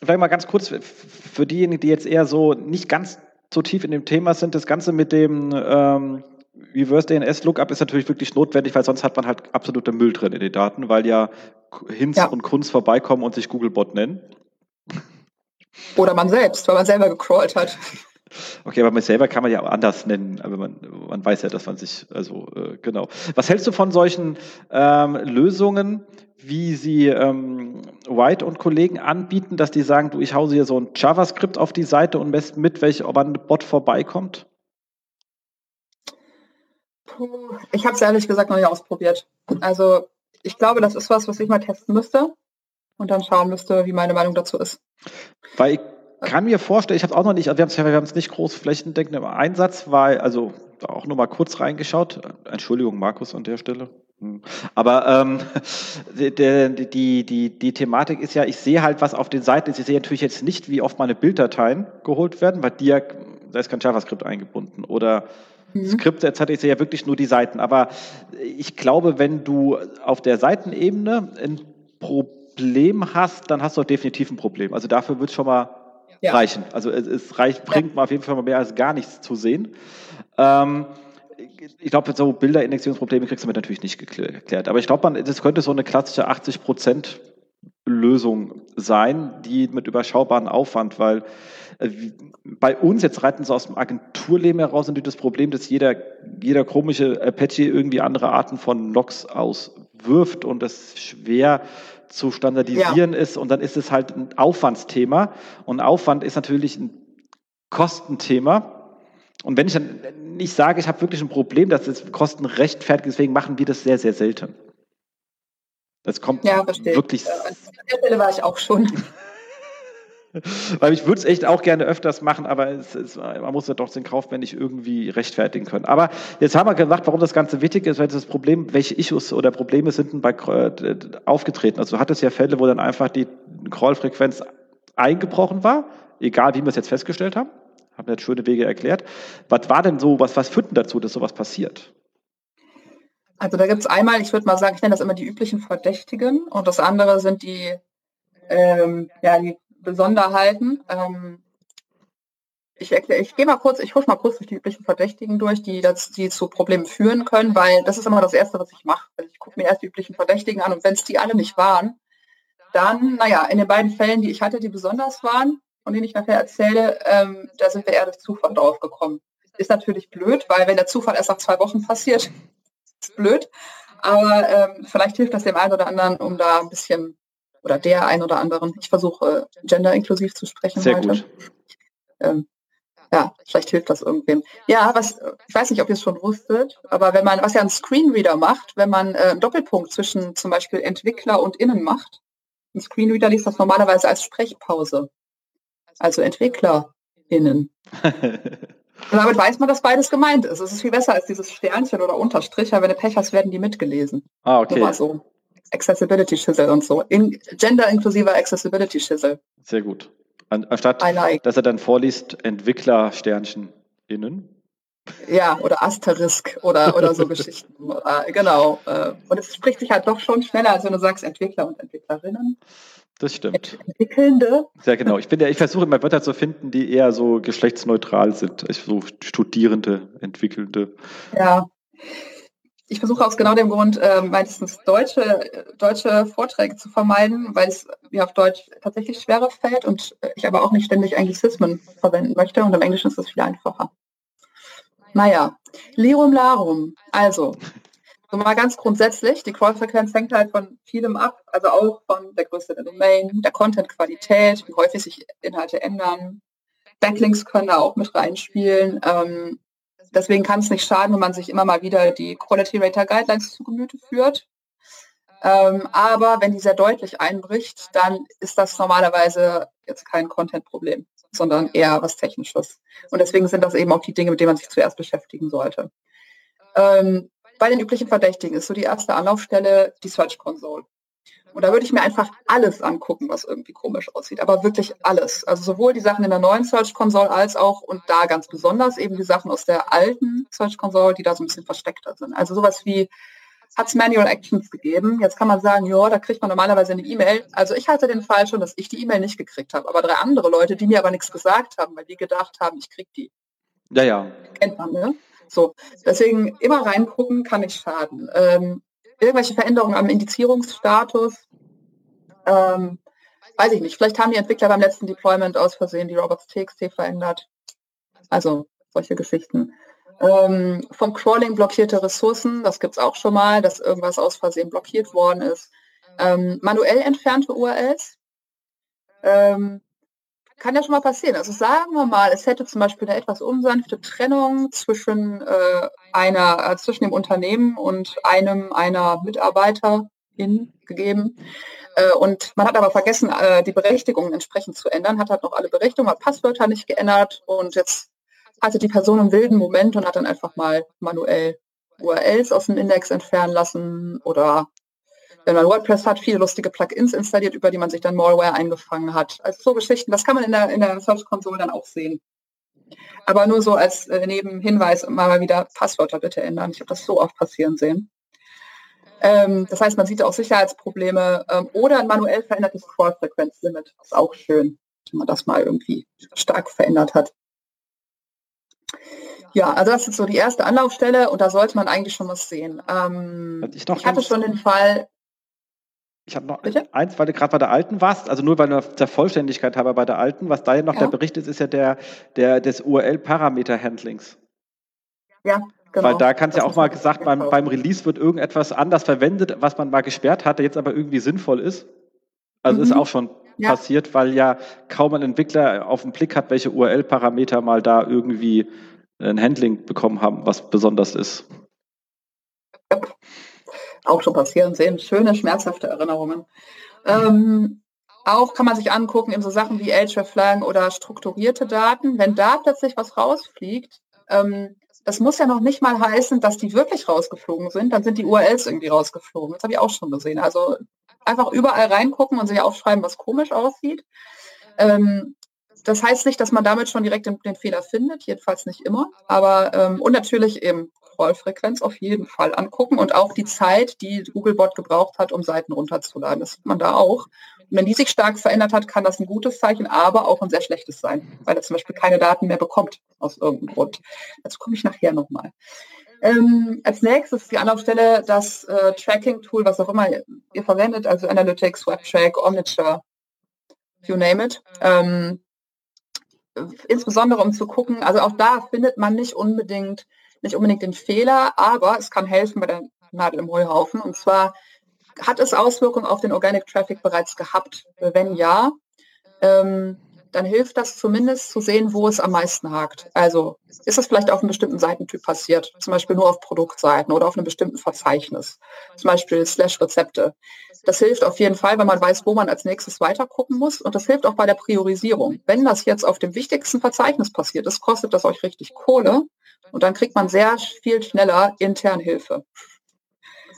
vielleicht mal ganz kurz für diejenigen, die jetzt eher so nicht ganz so tief in dem Thema sind, das Ganze mit dem ähm, Reverse DNS Lookup ist natürlich wirklich notwendig, weil sonst hat man halt absoluter Müll drin in den Daten, weil ja Hinz ja. und Kunz vorbeikommen und sich Googlebot nennen. Oder man selbst, weil man selber gecrawlt hat. Okay, aber man selber kann man ja auch anders nennen, aber man, man weiß ja, dass man sich, also äh, genau. Was hältst du von solchen ähm, Lösungen, wie sie ähm, White und Kollegen anbieten, dass die sagen, du, ich hause hier so ein JavaScript auf die Seite und messe mit, welcher ob ein Bot vorbeikommt? Ich habe es ehrlich gesagt noch nicht ausprobiert. Also ich glaube, das ist was, was ich mal testen müsste und dann schauen müsste, wie meine Meinung dazu ist. Weil ich kann mir vorstellen, ich habe es auch noch nicht, wir haben es nicht groß flächendeckend im Einsatz, weil, also auch nur mal kurz reingeschaut. Entschuldigung, Markus, an der Stelle. Hm. Aber ähm, (laughs) die, die, die, die Thematik ist ja, ich sehe halt, was auf den Seiten ist. Ich sehe natürlich jetzt nicht, wie oft meine Bilddateien geholt werden, weil die ja, da ist kein JavaScript eingebunden. Oder mhm. Skripte etc. Ich sehe ja wirklich nur die Seiten. Aber ich glaube, wenn du auf der Seitenebene ein Problem hast, dann hast du definitiv ein Problem. Also dafür wird es schon mal ja. reichen. Also es, es reicht, bringt ja. mal auf jeden Fall mal mehr als gar nichts zu sehen. Ähm, ich glaube, so Bilderindexierungsprobleme kriegst du mit natürlich nicht geklärt. Aber ich glaube, das könnte so eine klassische 80 Prozent Lösung sein, die mit überschaubarem Aufwand, weil bei uns, jetzt reiten sie aus dem Agenturleben heraus, natürlich das Problem, dass jeder, jeder komische Apache irgendwie andere Arten von Logs auswirft und das schwer zu standardisieren ja. ist und dann ist es halt ein Aufwandsthema und Aufwand ist natürlich ein Kostenthema. Und wenn ich dann nicht sage, ich habe wirklich ein Problem, dass das Kosten rechtfertigt, deswegen machen wir das sehr, sehr selten. Das kommt ja, wirklich. An der Stelle war ich auch schon. (laughs) Weil ich würde es echt auch gerne öfters machen, aber es, es, man muss ja doch den Kaufmännisch irgendwie rechtfertigen können. Aber jetzt haben wir gesagt, warum das Ganze wichtig ist, weil das Problem, welche Issues oder Probleme sind denn bei äh, aufgetreten? Also du hattest ja Fälle, wo dann einfach die Crawl-Frequenz eingebrochen war, egal wie wir es jetzt festgestellt haben. haben jetzt schöne Wege erklärt. Was war denn so, was, was führt denn dazu, dass sowas passiert? Also da gibt es einmal, ich würde mal sagen, ich nenne das immer die üblichen Verdächtigen und das andere sind die, ähm, ja, die Besonderheiten. Ähm, ich, ich gehe mal kurz, ich husche mal kurz durch die üblichen Verdächtigen durch, die, das, die zu Problemen führen können, weil das ist immer das Erste, was ich mache. Also ich gucke mir erst die üblichen Verdächtigen an und wenn es die alle nicht waren, dann, naja, in den beiden Fällen, die ich hatte, die besonders waren, von denen ich nachher erzähle, ähm, da sind wir eher durch Zufall drauf gekommen. Ist natürlich blöd, weil wenn der Zufall erst nach zwei Wochen passiert, (laughs) ist blöd. Aber ähm, vielleicht hilft das dem einen oder anderen, um da ein bisschen, oder der ein oder anderen, ich versuche gender-inklusiv zu sprechen Sehr heute. Gut. Ähm, ja, vielleicht hilft das irgendwem. Ja, was, ich weiß nicht, ob ihr es schon wusstet, aber wenn man, was ja ein Screenreader macht, wenn man äh, einen Doppelpunkt zwischen zum Beispiel Entwickler und Innen macht, ein Screenreader liest das normalerweise als Sprechpause. Also EntwicklerInnen. (laughs) Und damit weiß man, dass beides gemeint ist. Es ist viel besser als dieses Sternchen oder Unterstrich, aber wenn du Pech hast, werden die mitgelesen. Ah, okay. So. Accessibility Schissel und so. In, Gender inklusiver Accessibility Schissel. Sehr gut. Anstatt, like. dass er dann vorliest, Entwickler Sternchen innen. Ja, oder Asterisk oder, oder so (laughs) Geschichten. genau. Äh, und es spricht sich halt doch schon schneller, als wenn du sagst Entwickler und Entwicklerinnen. Das stimmt. Entwickelnde. Sehr genau. Ich, bin ja, ich versuche immer Wörter zu finden, die eher so geschlechtsneutral sind. Ich so Studierende, Entwickelnde. Ja. Ich versuche aus genau dem Grund äh, meistens deutsche, deutsche Vorträge zu vermeiden, weil es mir auf Deutsch tatsächlich schwerer fällt und ich aber auch nicht ständig Anglizismen verwenden möchte und im Englischen ist das viel einfacher. Naja, Lirum Larum. Also, so mal ganz grundsätzlich, die Crawl-Frequenz hängt halt von vielem ab, also auch von der Größe der Domain, der Content-Qualität, wie häufig sich Inhalte ändern. Backlinks können da auch mit reinspielen. Ähm, deswegen kann es nicht schaden, wenn man sich immer mal wieder die Quality Rater Guidelines zu Gemüte führt. Ähm, aber wenn die sehr deutlich einbricht, dann ist das normalerweise jetzt kein Content-Problem, sondern eher was Technisches. Und deswegen sind das eben auch die Dinge, mit denen man sich zuerst beschäftigen sollte. Ähm, bei den üblichen Verdächtigen ist so die erste Anlaufstelle die Search Console. Und da würde ich mir einfach alles angucken, was irgendwie komisch aussieht, aber wirklich alles. Also sowohl die Sachen in der neuen Search Console als auch und da ganz besonders eben die Sachen aus der alten Search Console, die da so ein bisschen versteckter sind. Also sowas wie hat es Manual Actions gegeben. Jetzt kann man sagen, ja, da kriegt man normalerweise eine E-Mail. Also ich hatte den Fall schon, dass ich die E-Mail nicht gekriegt habe, aber drei andere Leute, die mir aber nichts gesagt haben, weil die gedacht haben, ich krieg die. Ja, ja. Kennt man, ne? So, deswegen immer reingucken kann nicht schaden. Ähm, irgendwelche Veränderungen am Indizierungsstatus, ähm, weiß ich nicht. Vielleicht haben die Entwickler beim letzten Deployment aus Versehen die Robots.txt verändert. Also solche Geschichten. Ähm, vom Crawling blockierte Ressourcen, das gibt es auch schon mal, dass irgendwas aus Versehen blockiert worden ist. Ähm, manuell entfernte URLs. Ähm, kann ja schon mal passieren. Also sagen wir mal, es hätte zum Beispiel eine etwas unsanfte Trennung zwischen äh, einer, äh, zwischen dem Unternehmen und einem einer Mitarbeiterin gegeben. Äh, und man hat aber vergessen, äh, die Berechtigungen entsprechend zu ändern, hat halt noch alle Berechtigungen, hat Passwörter nicht geändert und jetzt hatte die Person einen wilden Moment und hat dann einfach mal manuell URLs aus dem Index entfernen lassen oder WordPress hat, viele lustige Plugins installiert, über die man sich dann Malware eingefangen hat. Also so Geschichten, das kann man in der, in der Search Console dann auch sehen. Aber nur so als äh, Nebenhinweis mal wieder Passwörter bitte ändern. Ich habe das so oft passieren sehen. Ähm, das heißt, man sieht auch Sicherheitsprobleme ähm, oder ein manuell verändertes Crawl-Frequenz-Limit. Ist auch schön, wenn man das mal irgendwie stark verändert hat. Ja, also das ist so die erste Anlaufstelle und da sollte man eigentlich schon was sehen. Ähm, ich, ich hatte schon den Fall, ich habe noch Bitte? eins, weil du gerade bei der alten warst, also nur weil du der Vollständigkeit habe bei der alten, was da ja noch ja. der Bericht ist, ist ja der, der des URL-Parameter-Handlings. Ja, genau. Weil da kann es ja auch mal gesagt, beim, beim Release wird irgendetwas anders verwendet, was man mal gesperrt hatte, jetzt aber irgendwie sinnvoll ist. Also mhm. ist auch schon ja. passiert, weil ja kaum ein Entwickler auf den Blick hat, welche URL-Parameter mal da irgendwie ein Handling bekommen haben, was besonders ist. Auch schon passieren sehen. Schöne, schmerzhafte Erinnerungen. Ähm, auch kann man sich angucken in so Sachen wie Hreflang oder strukturierte Daten. Wenn da plötzlich was rausfliegt, ähm, das muss ja noch nicht mal heißen, dass die wirklich rausgeflogen sind. Dann sind die URLs irgendwie rausgeflogen. Das habe ich auch schon gesehen. Also einfach überall reingucken und sich aufschreiben, was komisch aussieht. Ähm, das heißt nicht, dass man damit schon direkt den, den Fehler findet, jedenfalls nicht immer. Aber ähm, und natürlich eben Scrollfrequenz auf jeden Fall angucken und auch die Zeit, die Googlebot gebraucht hat, um Seiten runterzuladen. Das sieht man da auch. Und wenn die sich stark verändert hat, kann das ein gutes Zeichen, aber auch ein sehr schlechtes sein, weil er zum Beispiel keine Daten mehr bekommt aus irgendeinem Grund. Dazu komme ich nachher nochmal. Ähm, als nächstes die Anlaufstelle das äh, Tracking-Tool, was auch immer ihr verwendet, also Analytics, WebTrack, Omniture, you name it. Ähm, insbesondere um zu gucken, also auch da findet man nicht unbedingt, nicht unbedingt den Fehler, aber es kann helfen bei der Nadel im Heuhaufen. Und zwar hat es Auswirkungen auf den Organic Traffic bereits gehabt? Wenn ja, ähm, dann hilft das zumindest zu sehen, wo es am meisten hakt. Also ist es vielleicht auf einem bestimmten Seitentyp passiert, zum Beispiel nur auf Produktseiten oder auf einem bestimmten Verzeichnis, zum Beispiel Slash Rezepte. Das hilft auf jeden Fall, wenn man weiß, wo man als nächstes weiter gucken muss. Und das hilft auch bei der Priorisierung. Wenn das jetzt auf dem wichtigsten Verzeichnis passiert ist, kostet das euch richtig Kohle. Und dann kriegt man sehr viel schneller intern Hilfe.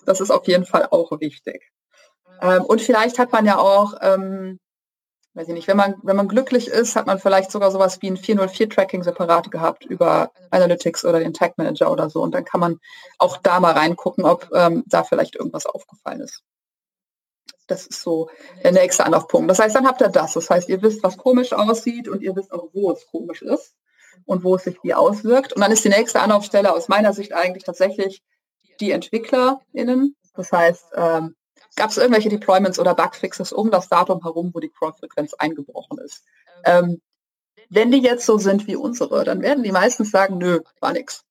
Das ist auf jeden Fall auch wichtig. Ähm, und vielleicht hat man ja auch ähm, weiß ich nicht, wenn man, wenn man glücklich ist, hat man vielleicht sogar sowas wie ein 404-Tracking separat gehabt über Analytics oder den Tag Manager oder so. Und dann kann man auch da mal reingucken, ob ähm, da vielleicht irgendwas aufgefallen ist. Das ist so der nächste Anlaufpunkt. Das heißt, dann habt ihr das. Das heißt, ihr wisst, was komisch aussieht und ihr wisst auch, wo es komisch ist und wo es sich wie auswirkt. Und dann ist die nächste Anlaufstelle aus meiner Sicht eigentlich tatsächlich die EntwicklerInnen. Das heißt, ähm, Gab es irgendwelche Deployments oder Bugfixes um das Datum herum, wo die Crawl-Frequenz eingebrochen ist? Ähm, wenn die jetzt so sind wie unsere, dann werden die meistens sagen, nö, war nix.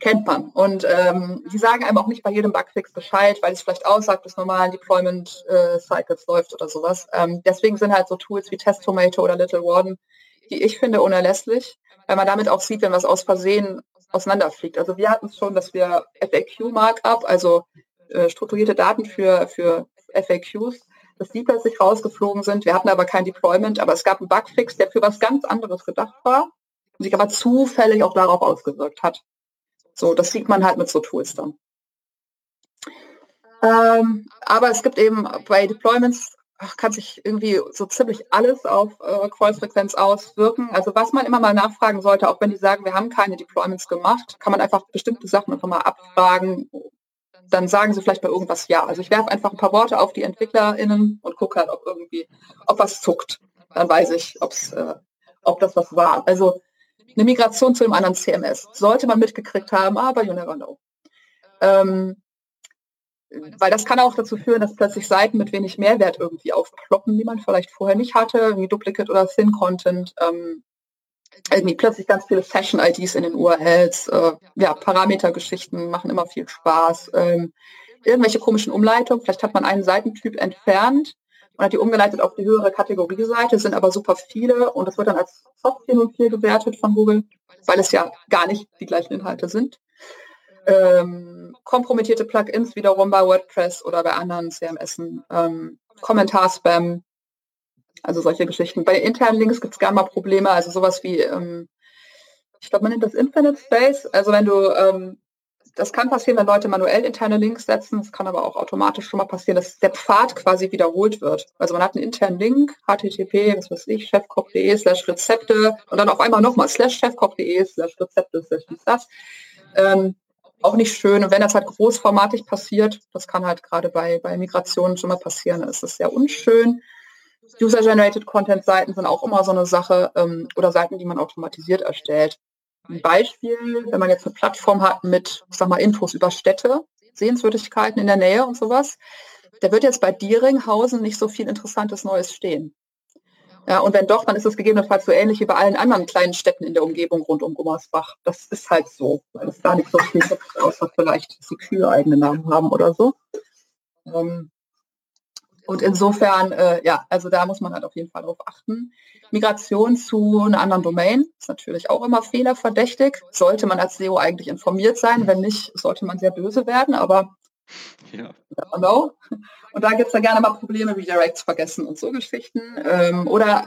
Kennt man. Und ähm, die sagen einem auch nicht bei jedem Bugfix Bescheid, weil es vielleicht aussagt, dass normalen Deployment-Cycles äh, läuft oder sowas. Ähm, deswegen sind halt so Tools wie Test Tomato oder Little Warden, die ich finde unerlässlich, weil man damit auch sieht, wenn was aus Versehen auseinanderfliegt. Also wir hatten es schon, dass wir FAQ-Markup, also äh, strukturierte Daten für, für FAQs, dass die plötzlich rausgeflogen sind. Wir hatten aber kein Deployment, aber es gab einen Bugfix, der für was ganz anderes gedacht war und sich aber zufällig auch darauf ausgewirkt hat. So, das sieht man halt mit so Tools dann. Ähm, aber es gibt eben bei Deployments ach, kann sich irgendwie so ziemlich alles auf äh, Call-Frequenz auswirken. Also was man immer mal nachfragen sollte, auch wenn die sagen, wir haben keine Deployments gemacht, kann man einfach bestimmte Sachen einfach mal abfragen, dann sagen sie vielleicht bei irgendwas ja. Also ich werfe einfach ein paar Worte auf die EntwicklerInnen und gucke halt, ob irgendwie, ob was zuckt. Dann weiß ich, ob's, äh, ob das was war. Also eine Migration zu einem anderen CMS sollte man mitgekriegt haben, aber you never know. Ähm, weil das kann auch dazu führen, dass plötzlich Seiten mit wenig Mehrwert irgendwie aufploppen, die man vielleicht vorher nicht hatte, wie Duplicate oder Thin Content. Ähm, irgendwie plötzlich ganz viele Session-IDs in den URLs, äh, ja, Parametergeschichten machen immer viel Spaß. Ähm, irgendwelche komischen Umleitungen, vielleicht hat man einen Seitentyp entfernt und hat die umgeleitet auf die höhere Kategorieseite, sind aber super viele und das wird dann als Soft 404 gewertet von Google, weil es ja gar nicht die gleichen Inhalte sind. Ähm, kompromittierte Plugins wiederum bei WordPress oder bei anderen CMS, ähm, Kommentar-Spam, also solche Geschichten. Bei internen Links gibt es gerne mal Probleme, also sowas wie, ähm, ich glaube, man nennt das Infinite Space. Also wenn du, ähm, das kann passieren, wenn Leute manuell interne Links setzen. Es kann aber auch automatisch schon mal passieren, dass der Pfad quasi wiederholt wird. Also man hat einen internen Link, http, was weiß ich, chefkoch.de slash Rezepte und dann auf einmal nochmal slash chefkoch.de slash Rezepte slash das. Ähm, auch nicht schön. Und wenn das halt großformatig passiert, das kann halt gerade bei, bei Migrationen schon mal passieren, ist das sehr unschön. User-Generated Content-Seiten sind auch immer so eine Sache ähm, oder Seiten, die man automatisiert erstellt. Ein Beispiel, wenn man jetzt eine Plattform hat mit, sag mal, Infos über Städte, Sehenswürdigkeiten in der Nähe und sowas, da wird jetzt bei Dieringhausen nicht so viel Interessantes Neues stehen. Ja, und wenn doch, dann ist es gegebenenfalls so ähnlich wie bei allen anderen kleinen Städten in der Umgebung rund um Gummersbach. Das ist halt so, weil es da nicht so viel gibt, außer vielleicht, die Kühe eigene Namen haben oder so. Ähm, und insofern, äh, ja, also da muss man halt auf jeden Fall drauf achten. Migration zu einer anderen Domain ist natürlich auch immer fehlerverdächtig. Sollte man als SEO eigentlich informiert sein. Wenn nicht, sollte man sehr böse werden, aber ja. know. Und da gibt es ja gerne mal Probleme, Redirects vergessen und so Geschichten. Ähm, oder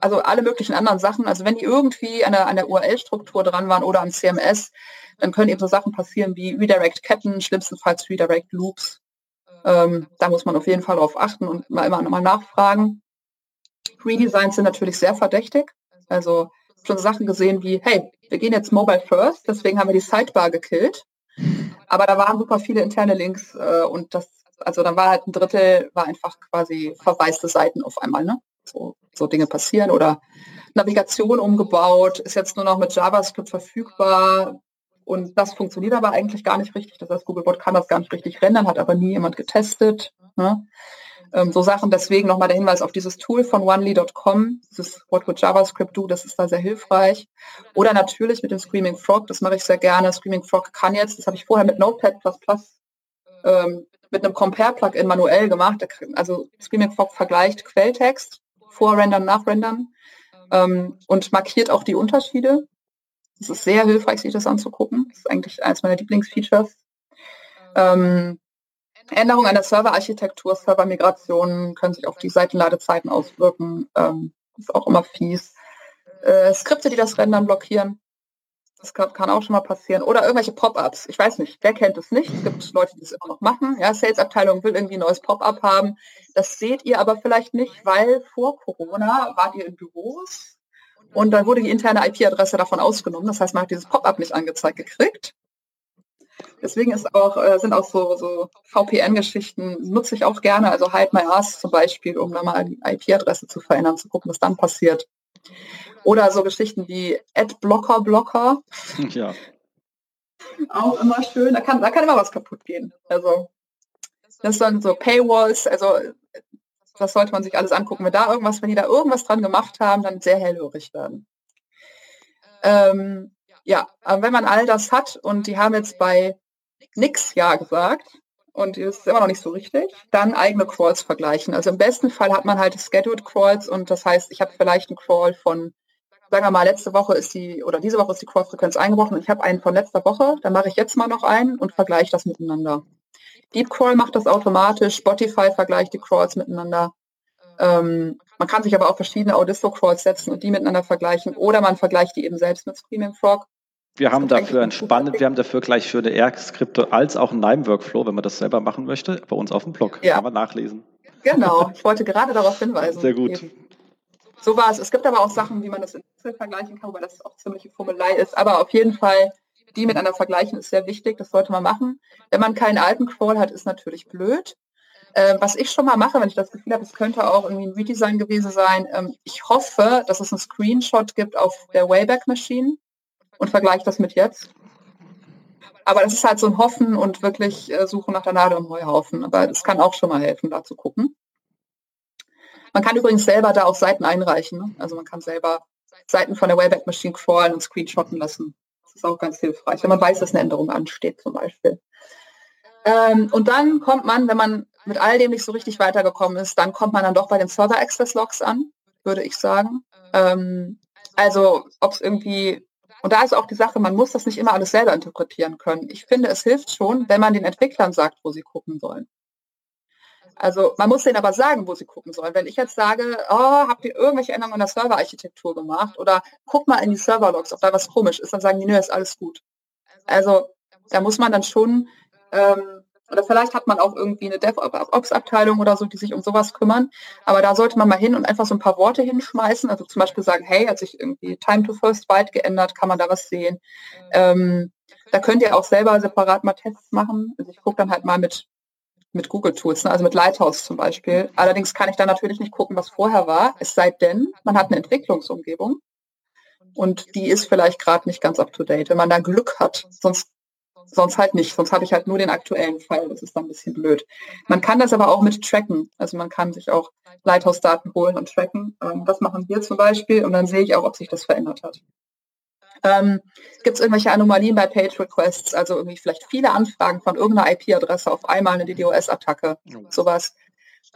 also alle möglichen anderen Sachen. Also wenn die irgendwie an der, an der URL-Struktur dran waren oder am CMS, dann können eben so Sachen passieren wie Redirect-Ketten, schlimmstenfalls Redirect-Loops ähm, da muss man auf jeden Fall darauf achten und mal immer nochmal nachfragen. Redesigns sind natürlich sehr verdächtig. Also schon Sachen gesehen wie, hey, wir gehen jetzt Mobile First, deswegen haben wir die Sidebar gekillt. Aber da waren super viele interne Links äh, und das, also dann war halt ein Drittel, war einfach quasi verwaiste Seiten auf einmal, ne? So, so Dinge passieren oder Navigation umgebaut, ist jetzt nur noch mit JavaScript verfügbar und das funktioniert aber eigentlich gar nicht richtig. Das heißt, Googlebot kann das gar nicht richtig rendern, hat aber nie jemand getestet. Ne? Ähm, so Sachen, deswegen nochmal der Hinweis auf dieses Tool von onely.com, dieses What Would JavaScript Do, das ist da sehr hilfreich. Oder natürlich mit dem Screaming Frog, das mache ich sehr gerne. Screaming Frog kann jetzt, das habe ich vorher mit Notepad++ ähm, mit einem Compare-Plugin manuell gemacht. Also Screaming Frog vergleicht Quelltext, Vorrendern, Nachrendern ähm, und markiert auch die Unterschiede. Es ist sehr hilfreich, sich das anzugucken. Das ist eigentlich eines meiner Lieblingsfeatures. Ähm, Änderungen an der Serverarchitektur, Servermigrationen können sich auf die Seitenladezeiten auswirken. Ähm, ist auch immer fies. Äh, Skripte, die das Rendern blockieren. Das kann, kann, auch schon mal passieren. Oder irgendwelche Pop-ups. Ich weiß nicht, wer kennt es nicht? Es gibt Leute, die es immer noch machen. Ja, Sales-Abteilung will irgendwie ein neues Pop-up haben. Das seht ihr aber vielleicht nicht, weil vor Corona wart ihr in Büros und dann wurde die interne IP-Adresse davon ausgenommen. Das heißt, man hat dieses Pop-up nicht angezeigt gekriegt. Deswegen ist auch, äh, sind auch so, so VPN-Geschichten, nutze ich auch gerne, also Hide My Ass zum Beispiel, um da mal die IP-Adresse zu verändern, zu gucken, was dann passiert. Oder so Geschichten wie Adblocker Blocker. (laughs) Ja. Auch immer schön. Da kann, da kann immer was kaputt gehen. Also das sind so Paywalls, also das sollte man sich alles angucken. Wenn da irgendwas, wenn die da irgendwas dran gemacht haben, dann sehr hellhörig werden. Ähm, ja, aber wenn man all das hat und die haben jetzt bei nix Ja gesagt und das ist immer noch nicht so richtig, dann eigene Crawls vergleichen. Also im besten Fall hat man halt Scheduled Crawls und das heißt, ich habe vielleicht einen Crawl von, sagen wir mal, letzte Woche ist die, oder diese Woche ist die Crawl-Frequenz eingebrochen und ich habe einen von letzter Woche, dann mache ich jetzt mal noch einen und vergleiche das miteinander. Deep Crawl macht das automatisch, Spotify vergleicht die Crawls miteinander. Ähm, man kann sich aber auch verschiedene Audisto-Crawls setzen und die miteinander vergleichen oder man vergleicht die eben selbst mit Screaming Frog. Wir haben dafür entspannend, wir haben dafür gleich schöne R-Skripte als auch einen Nime-Workflow, wenn man das selber machen möchte, bei uns auf dem Blog. Ja. Kann man nachlesen. Genau, (laughs) ich wollte gerade darauf hinweisen. Sehr gut. Eben. So war es. Es gibt aber auch Sachen, wie man das in Excel vergleichen kann, weil das auch ziemliche Formelei ist. Aber auf jeden Fall, die miteinander vergleichen ist sehr wichtig. Das sollte man machen. Wenn man keinen alten Crawl hat, ist natürlich blöd. Äh, was ich schon mal mache, wenn ich das Gefühl habe, es könnte auch irgendwie ein Redesign gewesen sein, ähm, ich hoffe, dass es einen Screenshot gibt auf der Wayback Machine und vergleiche das mit jetzt. Aber das ist halt so ein Hoffen und wirklich äh, Suchen nach der Nadel im Heuhaufen. Aber das kann auch schon mal helfen, da zu gucken. Man kann übrigens selber da auch Seiten einreichen. Ne? Also man kann selber Seiten von der Wayback Machine crawlen und screenshotten lassen. Ist auch ganz hilfreich, wenn man weiß, dass eine Änderung ansteht zum Beispiel. Ähm, und dann kommt man, wenn man mit all dem nicht so richtig weitergekommen ist, dann kommt man dann doch bei den Server Access Logs an, würde ich sagen. Ähm, also ob es irgendwie und da ist auch die Sache, man muss das nicht immer alles selber interpretieren können. Ich finde, es hilft schon, wenn man den Entwicklern sagt, wo sie gucken sollen. Also man muss denen aber sagen, wo sie gucken sollen. Wenn ich jetzt sage, oh, habt ihr irgendwelche Änderungen an der Serverarchitektur gemacht oder guck mal in die Serverlogs, ob da was komisch ist, dann sagen die, nö, ist alles gut. Also da muss man dann schon ähm, oder vielleicht hat man auch irgendwie eine DevOps-Abteilung oder so, die sich um sowas kümmern. Aber da sollte man mal hin und einfach so ein paar Worte hinschmeißen. Also zum Beispiel sagen, hey, hat sich irgendwie Time to First Byte geändert, kann man da was sehen. Ähm, da könnt ihr auch selber separat mal Tests machen. Also ich gucke dann halt mal mit, mit Google Tools, ne? also mit Lighthouse zum Beispiel. Allerdings kann ich da natürlich nicht gucken, was vorher war, es sei denn, man hat eine Entwicklungsumgebung und die ist vielleicht gerade nicht ganz up to date. Wenn man da Glück hat, sonst sonst halt nicht. Sonst habe ich halt nur den aktuellen Fall. Das ist dann ein bisschen blöd. Man kann das aber auch mit tracken. Also man kann sich auch Lighthouse-Daten holen und tracken. Ähm, das machen wir zum Beispiel und dann sehe ich auch, ob sich das verändert hat. Ähm, Gibt es irgendwelche Anomalien bei Page Requests, also irgendwie vielleicht viele Anfragen von irgendeiner IP-Adresse auf einmal eine DDoS-Attacke, sowas.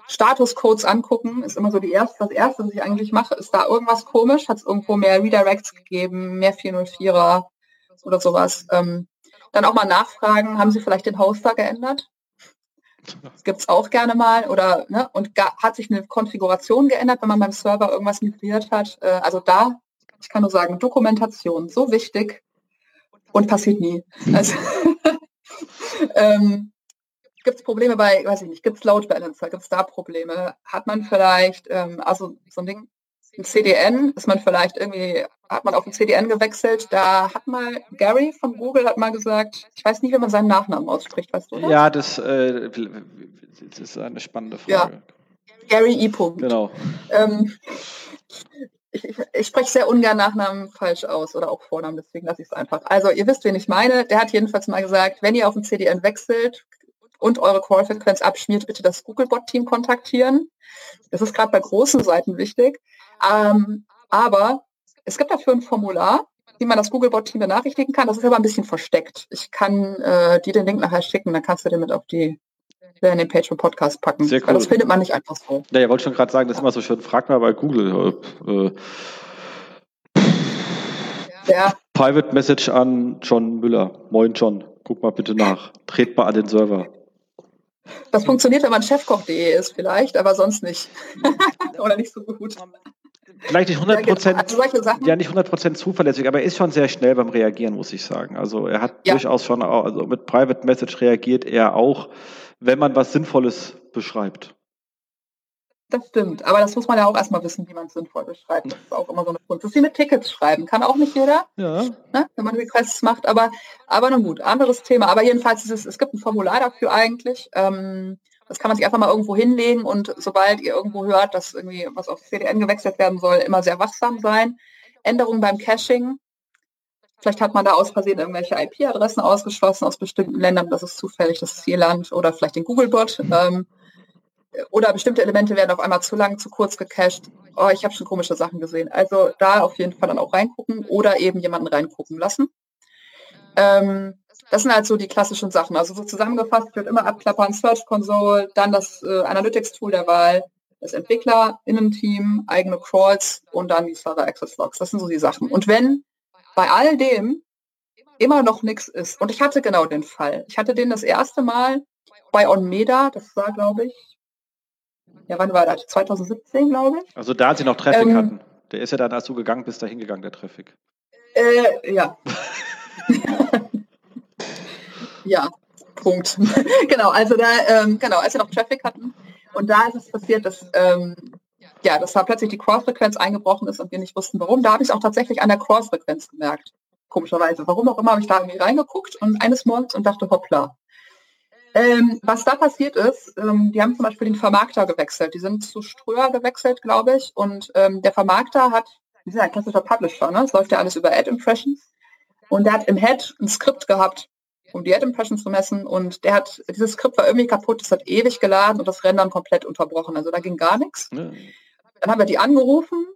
Statuscodes angucken ist immer so die erste, das erste, was ich eigentlich mache. Ist da irgendwas komisch? Hat es irgendwo mehr Redirects gegeben, mehr 404er oder sowas? Ähm, dann auch mal nachfragen, haben Sie vielleicht den Hoster geändert? (laughs) Das gibt es auch gerne mal. Oder ne, und hat sich eine Konfiguration geändert, wenn man beim Server irgendwas migriert hat. Äh, also da, ich kann nur sagen, Dokumentation, so wichtig und passiert nie. Also, (laughs) ähm, Gibt es Probleme bei, weiß ich nicht, gibt es Load Balancer, gibt es da Probleme? Hat man vielleicht, ähm, also so ein Ding, ein CDN, ist man vielleicht irgendwie, hat man auf ein CDN gewechselt, da hat mal Gary von Google hat mal gesagt, ich weiß nicht, wie man seinen Nachnamen ausspricht, weißt du? Das? Ja, das, äh, das, ist eine spannende Frage. Ja. Gary E. Genau. Ähm, ich, ich, spreche sehr ungern Nachnamen falsch aus oder auch Vornamen, deswegen lasse ich es einfach. Also ihr wisst, wen ich meine. Der hat jedenfalls mal gesagt, wenn ihr auf ein CDN wechselt und eure Call-Frequenz abschmiert, bitte das Googlebot-Team kontaktieren. Das ist gerade bei großen Seiten wichtig. Ähm, aber es gibt dafür ein Formular, wie man das Googlebot-Team benachrichtigen kann. Das ist aber ein bisschen versteckt. Ich kann äh, dir den Link nachher schicken, dann kannst du den mit auf die in den Patreon-Podcast packen. Sehr cool. Weil das findet man nicht einfach so. Ja, ihr wollt schon gerade sagen, das ist immer so schön. Frag mal bei Google. Äh, ja. Private Message an John Müller. Moin John, guck mal bitte nach. Tretbar an den Server. Das funktioniert, wenn man chefkoch.de ist vielleicht, aber sonst nicht. (laughs) Oder nicht so gut. Vielleicht nicht 100 Prozent, ja, genau. also ja, nicht 100 zuverlässig, aber er ist schon sehr schnell beim Reagieren, muss ich sagen. Also er hat ja. durchaus schon, also mit Private Message reagiert er auch, wenn man was Sinnvolles beschreibt. Das stimmt, aber das muss man ja auch erstmal wissen, wie man es sinnvoll beschreibt. Das ist auch immer so eine Kunst. Das ist wie mit Tickets schreiben, kann auch nicht jeder, ja. ne, wenn man Requests macht, aber, aber nun gut, anderes Thema. Aber jedenfalls ist es, es gibt ein Formular dafür eigentlich. Ähm, das kann man sich einfach mal irgendwo hinlegen und sobald ihr irgendwo hört, dass irgendwie was auf CDN gewechselt werden soll, immer sehr wachsam sein. Änderungen beim Caching. Vielleicht hat man da aus Versehen irgendwelche IP-Adressen ausgeschlossen aus bestimmten Ländern, das ist zufällig das Zielland oder vielleicht den Googlebot. Ähm, oder bestimmte Elemente werden auf einmal zu lang, zu kurz gecached. Oh, ich habe schon komische Sachen gesehen. Also da auf jeden Fall dann auch reingucken oder eben jemanden reingucken lassen. Ähm, das sind halt so die klassischen Sachen. Also so zusammengefasst wird immer abklappern, Search Console, dann das äh, Analytics-Tool der Wahl, das Entwickler-Innenteam, eigene Crawls und dann die Server Access Logs. Das sind so die Sachen. Und wenn bei all dem immer noch nichts ist, und ich hatte genau den Fall, ich hatte den das erste Mal bei OnMeda, das war glaube ich ja, wann war das? 2017, glaube ich. Also da, als sie noch Traffic ähm, hatten. Der ist ja dann, als du gegangen bist, da hingegangen, der Traffic. Äh, ja. (laughs) ja, Punkt. (laughs) genau, also da, ähm, genau, als wir noch Traffic hatten. Und da ist es passiert, dass, ähm, ja, dass da plötzlich die Cross-Frequenz eingebrochen ist und wir nicht wussten, warum. Da habe ich auch tatsächlich an der Cross-Frequenz gemerkt. Komischerweise. Warum auch immer habe ich da irgendwie reingeguckt und eines Morgens und dachte, hoppla, ähm, was da passiert ist, ähm, die haben zum Beispiel den Vermarkter gewechselt. Die sind zu Ströer gewechselt, glaube ich. Und ähm, der Vermarkter hat, die sind ein klassischer Publisher, ne? Es läuft ja alles über Ad Impressions. Und der hat im Head ein Skript gehabt, um die Ad Impressions zu messen. Und der hat, dieses Skript war irgendwie kaputt, es hat ewig geladen und das Rendern komplett unterbrochen. Also da ging gar nichts. Ja. Dann haben wir die angerufen,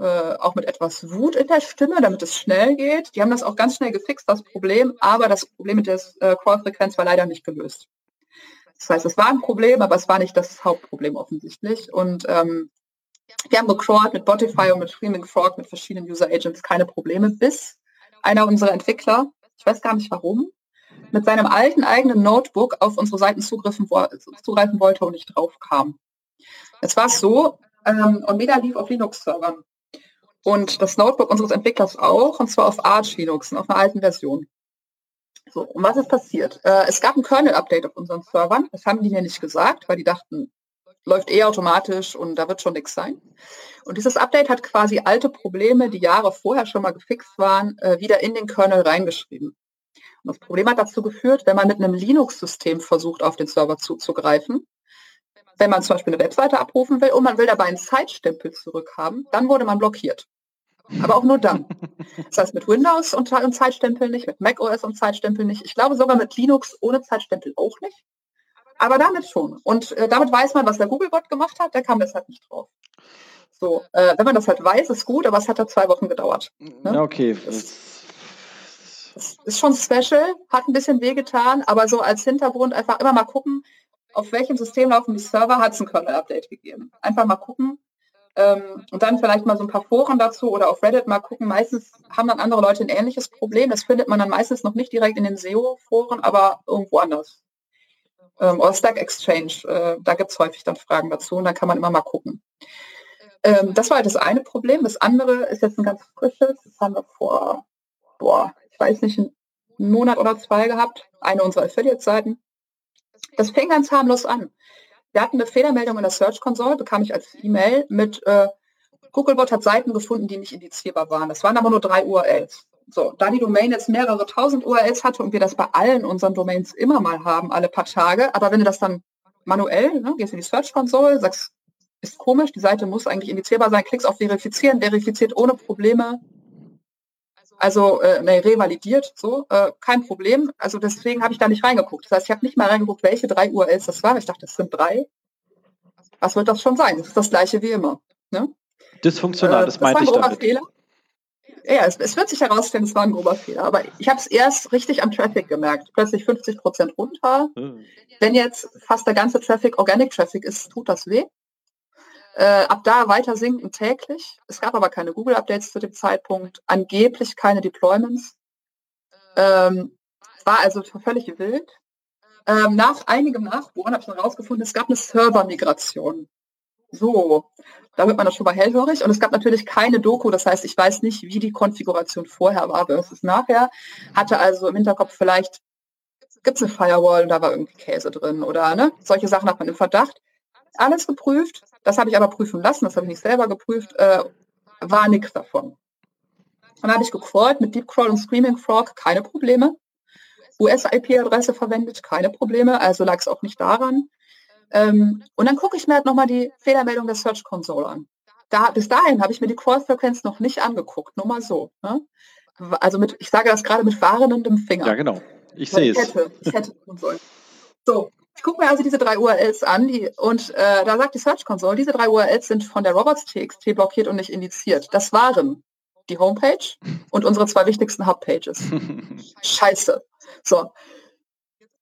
äh, auch mit etwas Wut in der Stimme, damit es schnell geht. Die haben das auch ganz schnell gefixt, das Problem, aber das Problem mit der äh, Call-Frequenz war leider nicht gelöst. Das heißt, es war ein Problem, aber es war nicht das Hauptproblem offensichtlich. Und ähm, wir haben gecrawlt mit Botify und mit Screaming Frog, mit verschiedenen User Agents keine Probleme, bis einer unserer Entwickler, ich weiß gar nicht warum, mit seinem alten eigenen Notebook auf unsere Seiten zugreifen, zugreifen wollte und nicht drauf kam. Es war so, ähm, Omega lief auf Linux-Servern. Und das Notebook unseres Entwicklers auch, und zwar auf Arch Linux, auf einer alten Version. So, und was ist passiert? Äh, es gab ein Kernel-Update auf unseren Servern. Das haben die mir nicht gesagt, weil die dachten, läuft eh automatisch und da wird schon nichts sein. Und dieses Update hat quasi alte Probleme, die Jahre vorher schon mal gefixt waren, äh, wieder in den Kernel reingeschrieben. Und das Problem hat dazu geführt, wenn man mit einem Linux-System versucht, auf den Server zuzugreifen, wenn man zum Beispiel eine Webseite abrufen will und man will dabei einen Zeitstempel zurückhaben, dann wurde man blockiert. Aber auch nur dann. (laughs) Das heißt mit Windows und, und Zeitstempel nicht, mit macOS und Zeitstempel nicht. Ich glaube sogar mit Linux ohne Zeitstempel auch nicht. Aber damit schon. Und äh, damit weiß man, was der Googlebot gemacht hat, der kam deshalb nicht drauf. So, äh, wenn man das halt weiß, ist gut, aber es hat da zwei Wochen gedauert. Ne? Okay. Das, das ist schon special, hat ein bisschen wehgetan, aber so als Hintergrund einfach immer mal gucken, auf welchem System laufen die Server, hat es ein Kernel-Update gegeben. Einfach mal gucken, ähm, und dann vielleicht mal so ein paar Foren dazu oder auf Reddit mal gucken. Meistens haben dann andere Leute ein ähnliches Problem. Das findet man dann meistens noch nicht direkt in den SEO-Foren, aber irgendwo anders. Ähm, oder Stack Exchange, äh, da gibt es häufig dann Fragen dazu und da kann man immer mal gucken. Ähm, das war halt das eine Problem. Das andere ist jetzt ein ganz frisches. Das haben wir vor, boah, ich weiß nicht, einen Monat oder zwei gehabt. Eine unserer Affiliate-Seiten. Das fing ganz harmlos an. Wir hatten eine Fehlermeldung in der Search Console, bekam ich als E-Mail mit äh, Googlebot hat Seiten gefunden, die nicht indizierbar waren. Das waren aber nur drei URLs. So, da die Domain jetzt mehrere tausend URLs hatte und wir das bei allen unseren Domains immer mal haben, alle paar Tage, aber wenn du das dann manuell, ne, gehst in die Search Console, sagst, ist komisch, die Seite muss eigentlich indizierbar sein, klickst auf Verifizieren, verifiziert ohne Probleme, also äh, nee, revalidiert, so, äh, kein Problem. Also deswegen habe ich da nicht reingeguckt. Das heißt, ich habe nicht mal reingeguckt, welche drei URLs das waren. Ich dachte, das sind drei. Was wird das schon sein? Das ist das gleiche wie immer. Ne? Dysfunktional, äh, das, das meinte ich damit. Fehler. Ja, es, es, wird sich herausstellen, es war ein grober Fehler. Aber ich habe es erst richtig am Traffic gemerkt. Plötzlich 50 Prozent runter. Mhm. Wenn jetzt fast der ganze Traffic Organic Traffic ist, tut das weh. Äh, ab da weiter sinken täglich. Es gab aber keine Google-Updates zu dem Zeitpunkt, angeblich keine Deployments. Ähm, war also völlig wild. Ähm, nach einigem Nachbohren habe ich dann herausgefunden, es gab eine Server-Migration. So, da wird man das schon mal hellhörig. Und es gab natürlich keine Doku, das heißt, ich weiß nicht, wie die Konfiguration vorher war versus nachher. Hatte also im Hinterkopf vielleicht, gibt es eine Firewall und da war irgendwie Käse drin oder ne? Solche Sachen hat man im Verdacht. Alles geprüft, das habe ich aber prüfen lassen, das habe ich nicht selber geprüft, äh, war nichts davon. Dann habe ich gecrawlt mit Deep Crawl und Screaming Frog, keine Probleme. US-IP-Adresse verwendet, keine Probleme, also lag es auch nicht daran. Ähm, und dann gucke ich mir halt nochmal die Fehlermeldung der Search Console an. Da, bis dahin habe ich mir die Crawl-Frequenz noch nicht angeguckt, nur mal so. Ne? Also mit, ich sage das gerade mit fahrendem Finger. Ja, genau. Ich sehe es. Hätte, ich hätte sollen. So, ich gucke mir also diese drei URLs an die, und äh, da sagt die Search Console, diese drei URLs sind von der Robots.txt blockiert und nicht indiziert. Das waren die Homepage und unsere zwei wichtigsten Hubpages. (laughs) Scheiße. So.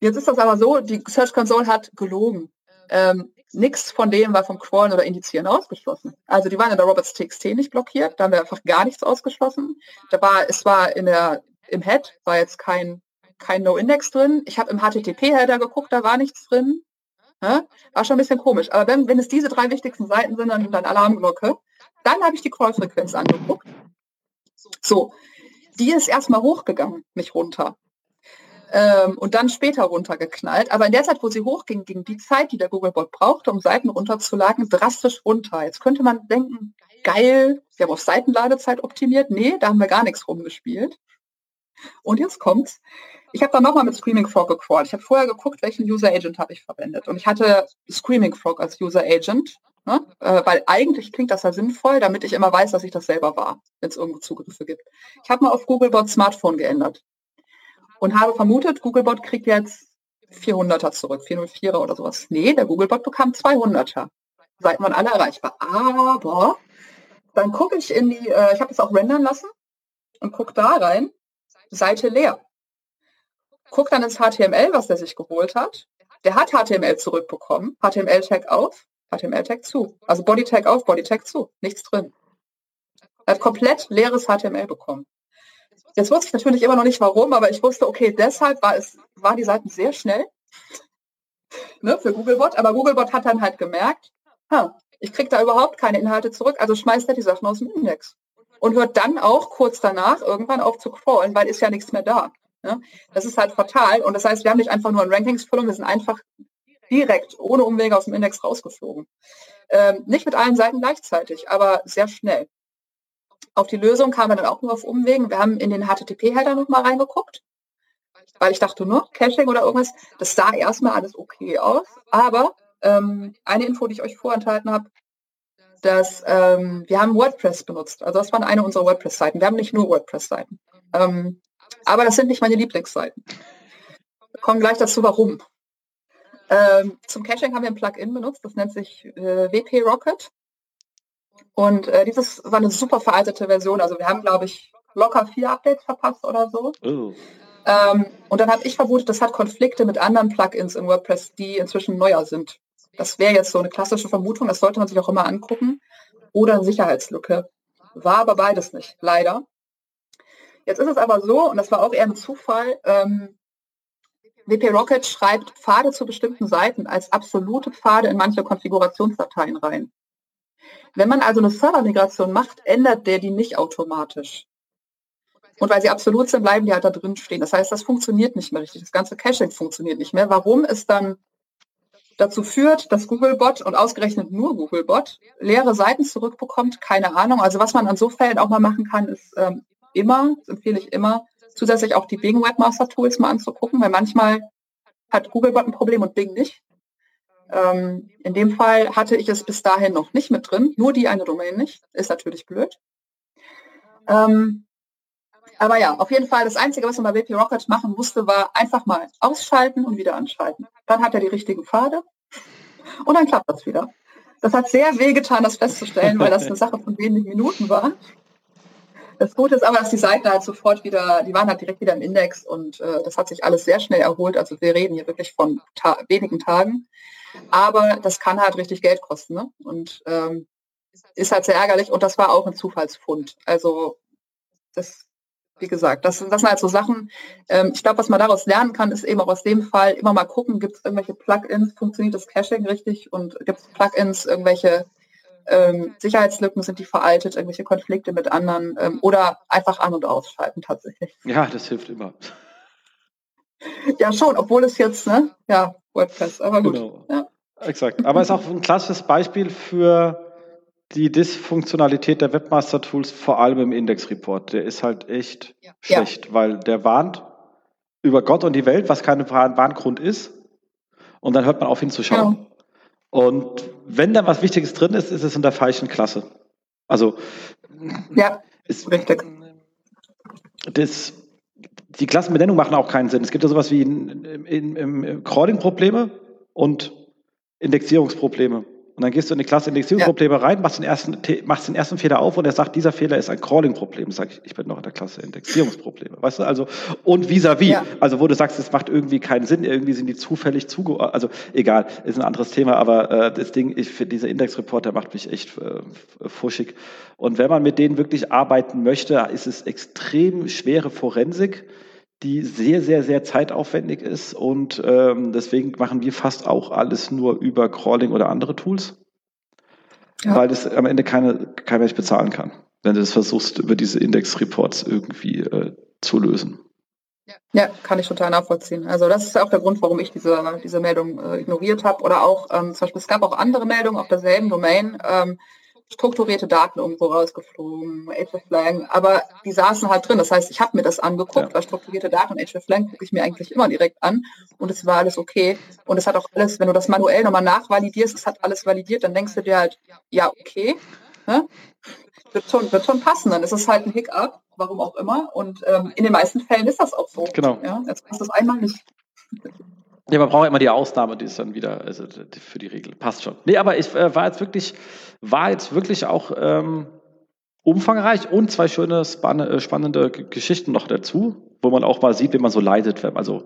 Jetzt ist das aber so, die Search Console hat gelogen. Ähm, Nichts von dem war vom Crawlen oder Indizieren ausgeschlossen. Also die waren in der Robots.txt nicht blockiert, da haben wir einfach gar nichts ausgeschlossen. Da war, es war in der, im Head war jetzt kein kein No-Index drin. Ich habe im HTTP-Header geguckt, da war nichts drin. Ja, war schon ein bisschen komisch. Aber wenn, wenn es diese drei wichtigsten Seiten sind, dann, dann Alarmglocke. Dann habe ich die Crawl-Frequenz angeguckt. So, die ist erstmal hochgegangen, nicht runter. Ähm, und dann später runtergeknallt. Aber in der Zeit, wo sie hochging, ging die Zeit, die der Googlebot brauchte, um Seiten runterzuladen, drastisch runter. Jetzt könnte man denken, geil, wir haben auf Seitenladezeit optimiert. Nee, da haben wir gar nichts rumgespielt. Und jetzt kommt's. Ich habe dann nochmal mit Screaming Frog gecrawlt. Ich habe vorher geguckt, welchen User Agent habe ich verwendet. Und ich hatte Screaming Frog als User Agent, ne? äh, weil eigentlich klingt das ja sinnvoll, damit ich immer weiß, dass ich das selber war, wenn es irgendwo Zugriffe gibt. Ich habe mal auf Googlebot Smartphone geändert und habe vermutet, Googlebot kriegt jetzt 400er zurück, 404er oder sowas. Nee, der Googlebot bekam 200er. Seiten waren alle erreichbar. Aber dann gucke ich in die, äh, ich habe es auch rendern lassen und gucke da rein, Seite leer guckt dann ins HTML, was der sich geholt hat. Der hat HTML zurückbekommen, HTML-Tag auf, HTML-Tag zu. Also Body-Tag auf, Body-Tag zu. Nichts drin. Er hat komplett leeres HTML bekommen. Jetzt wusste ich natürlich immer noch nicht warum, aber ich wusste, okay, deshalb war es, waren die Seiten sehr schnell (laughs) ne, für Googlebot, aber Googlebot hat dann halt gemerkt, ha, ich kriege da überhaupt keine Inhalte zurück, also schmeißt er die Sachen aus dem Index. Und hört dann auch kurz danach irgendwann auf zu crawlen, weil ist ja nichts mehr da. Ne? Das ist halt fatal. Und das heißt, wir haben nicht einfach nur ein Rankings verloren, wir sind einfach direkt ohne Umwege aus dem Index rausgeflogen. Ähm, nicht mit allen Seiten gleichzeitig, aber sehr schnell. Auf die Lösung kamen wir dann auch nur auf Umwegen. Wir haben in den HTTP-Header nochmal reingeguckt, weil ich dachte nur, Caching oder irgendwas, das sah erstmal alles okay aus. Aber ähm, eine Info, die ich euch vorenthalten habe, dass ähm, wir haben WordPress benutzt. Also das waren eine unserer WordPress-Seiten. Wir haben nicht nur WordPress-Seiten. Ähm, aber das sind nicht meine Lieblingsseiten. Wir kommen gleich dazu, warum. Ähm, zum Caching haben wir ein Plugin benutzt, das nennt sich äh, WP Rocket. Und äh, dieses war eine super veraltete Version. Also wir haben, glaube ich, locker vier Updates verpasst oder so. Oh. Ähm, und dann habe ich vermutet, das hat Konflikte mit anderen Plugins in WordPress, die inzwischen neuer sind. Das wäre jetzt so eine klassische Vermutung, das sollte man sich auch immer angucken. Oder eine Sicherheitslücke. War aber beides nicht, leider. Jetzt ist es aber so, und das war auch eher ein Zufall, ähm, WP Rocket schreibt Pfade zu bestimmten Seiten als absolute Pfade in manche Konfigurationsdateien rein. Wenn man also eine Servermigration macht, ändert der die nicht automatisch. Und weil sie absolut sind, bleiben die halt da drin stehen. Das heißt, das funktioniert nicht mehr richtig. Das ganze Caching funktioniert nicht mehr. Warum ist dann dazu führt, dass Googlebot und ausgerechnet nur Googlebot leere Seiten zurückbekommt, keine Ahnung. Also was man an so Fällen auch mal machen kann, ist ähm, immer, das empfehle ich immer, zusätzlich auch die Bing Webmaster Tools mal anzugucken, weil manchmal hat Googlebot ein Problem und Bing nicht. Ähm, in dem Fall hatte ich es bis dahin noch nicht mit drin, nur die eine Domain nicht. Ist natürlich blöd. Ähm, aber ja, auf jeden Fall, das Einzige, was man bei WP Rocket machen musste, war einfach mal ausschalten und wieder anschalten. Dann hat er die richtigen Pfade (laughs) und dann klappt das wieder. Das hat sehr weh getan, das festzustellen, weil das eine Sache von wenigen Minuten war. Das Gute ist aber, dass die Seiten halt sofort wieder, die waren halt direkt wieder im Index und äh, das hat sich alles sehr schnell erholt. Also wir reden hier wirklich von ta wenigen Tagen. Aber das kann halt richtig Geld kosten. Ne? Und ähm, ist halt sehr ärgerlich und das war auch ein Zufallsfund. Also das, wie gesagt, das, das sind halt so Sachen. Ähm, ich glaube, was man daraus lernen kann, ist eben auch aus dem Fall immer mal gucken, gibt es irgendwelche Plugins, funktioniert das Caching richtig und gibt es Plugins, irgendwelche ähm, Sicherheitslücken, sind die veraltet, irgendwelche Konflikte mit anderen ähm, oder einfach an- und ausschalten tatsächlich. Ja, das hilft immer. Ja, schon, obwohl es jetzt, ne, ja, WordPress, aber gut. Genau. Ja. Exakt. Aber es ist auch ein klassisches Beispiel für die Dysfunktionalität der Webmaster-Tools, vor allem im Index-Report. Der ist halt echt ja. schlecht, ja. weil der warnt über Gott und die Welt, was kein Warngrund ist. Und dann hört man auf hinzuschauen. Ja. Und wenn da was Wichtiges drin ist, ist es in der falschen Klasse. Also ja, ist richtig. Das, die Klassenbenennung machen auch keinen Sinn. Es gibt ja sowas wie in, in, in Crawling-Probleme und Indexierungsprobleme. Und dann gehst du in die Klasse Indexierungsprobleme ja. rein, machst den, ersten, machst den ersten Fehler auf und er sagt, dieser Fehler ist ein Crawling-Problem. Sag ich, ich bin noch in der Klasse Indexierungsprobleme. Weißt du, also, und vis-à-vis. -vis. Ja. Also, wo du sagst, es macht irgendwie keinen Sinn, irgendwie sind die zufällig zuge, also, egal, ist ein anderes Thema, aber, äh, das Ding, ich finde, dieser Index-Report, der macht mich echt äh, fuschig. Und wenn man mit denen wirklich arbeiten möchte, ist es extrem schwere Forensik die sehr, sehr, sehr zeitaufwendig ist und ähm, deswegen machen wir fast auch alles nur über Crawling oder andere Tools, ja. weil das am Ende keine, kein Mensch bezahlen kann, wenn du das versuchst, über diese Index-Reports irgendwie äh, zu lösen. Ja, kann ich total nachvollziehen. Also das ist auch der Grund, warum ich diese, diese Meldung äh, ignoriert habe. Oder auch, ähm, zum Beispiel, es gab auch andere Meldungen auf derselben Domain, ähm, strukturierte Daten irgendwo rausgeflogen, HFLang, aber die saßen halt drin. Das heißt, ich habe mir das angeguckt, ja. weil strukturierte Daten und HFLang gucke ich mir eigentlich immer direkt an und es war alles okay. Und es hat auch alles, wenn du das manuell nochmal nachvalidierst, es hat alles validiert, dann denkst du dir halt, ja, okay, ne? wird, schon, wird schon passen. Dann ist es halt ein Hiccup, warum auch immer. Und ähm, in den meisten Fällen ist das auch so. Genau. Ja, jetzt passt das einmal nicht. Ja, man braucht immer die Ausnahme, die ist dann wieder also für die Regel. Passt schon. Nee, aber ich äh, war jetzt wirklich, war jetzt wirklich auch ähm, umfangreich und zwei schöne, spann äh, spannende Geschichten noch dazu, wo man auch mal sieht, wie man so leidet. Also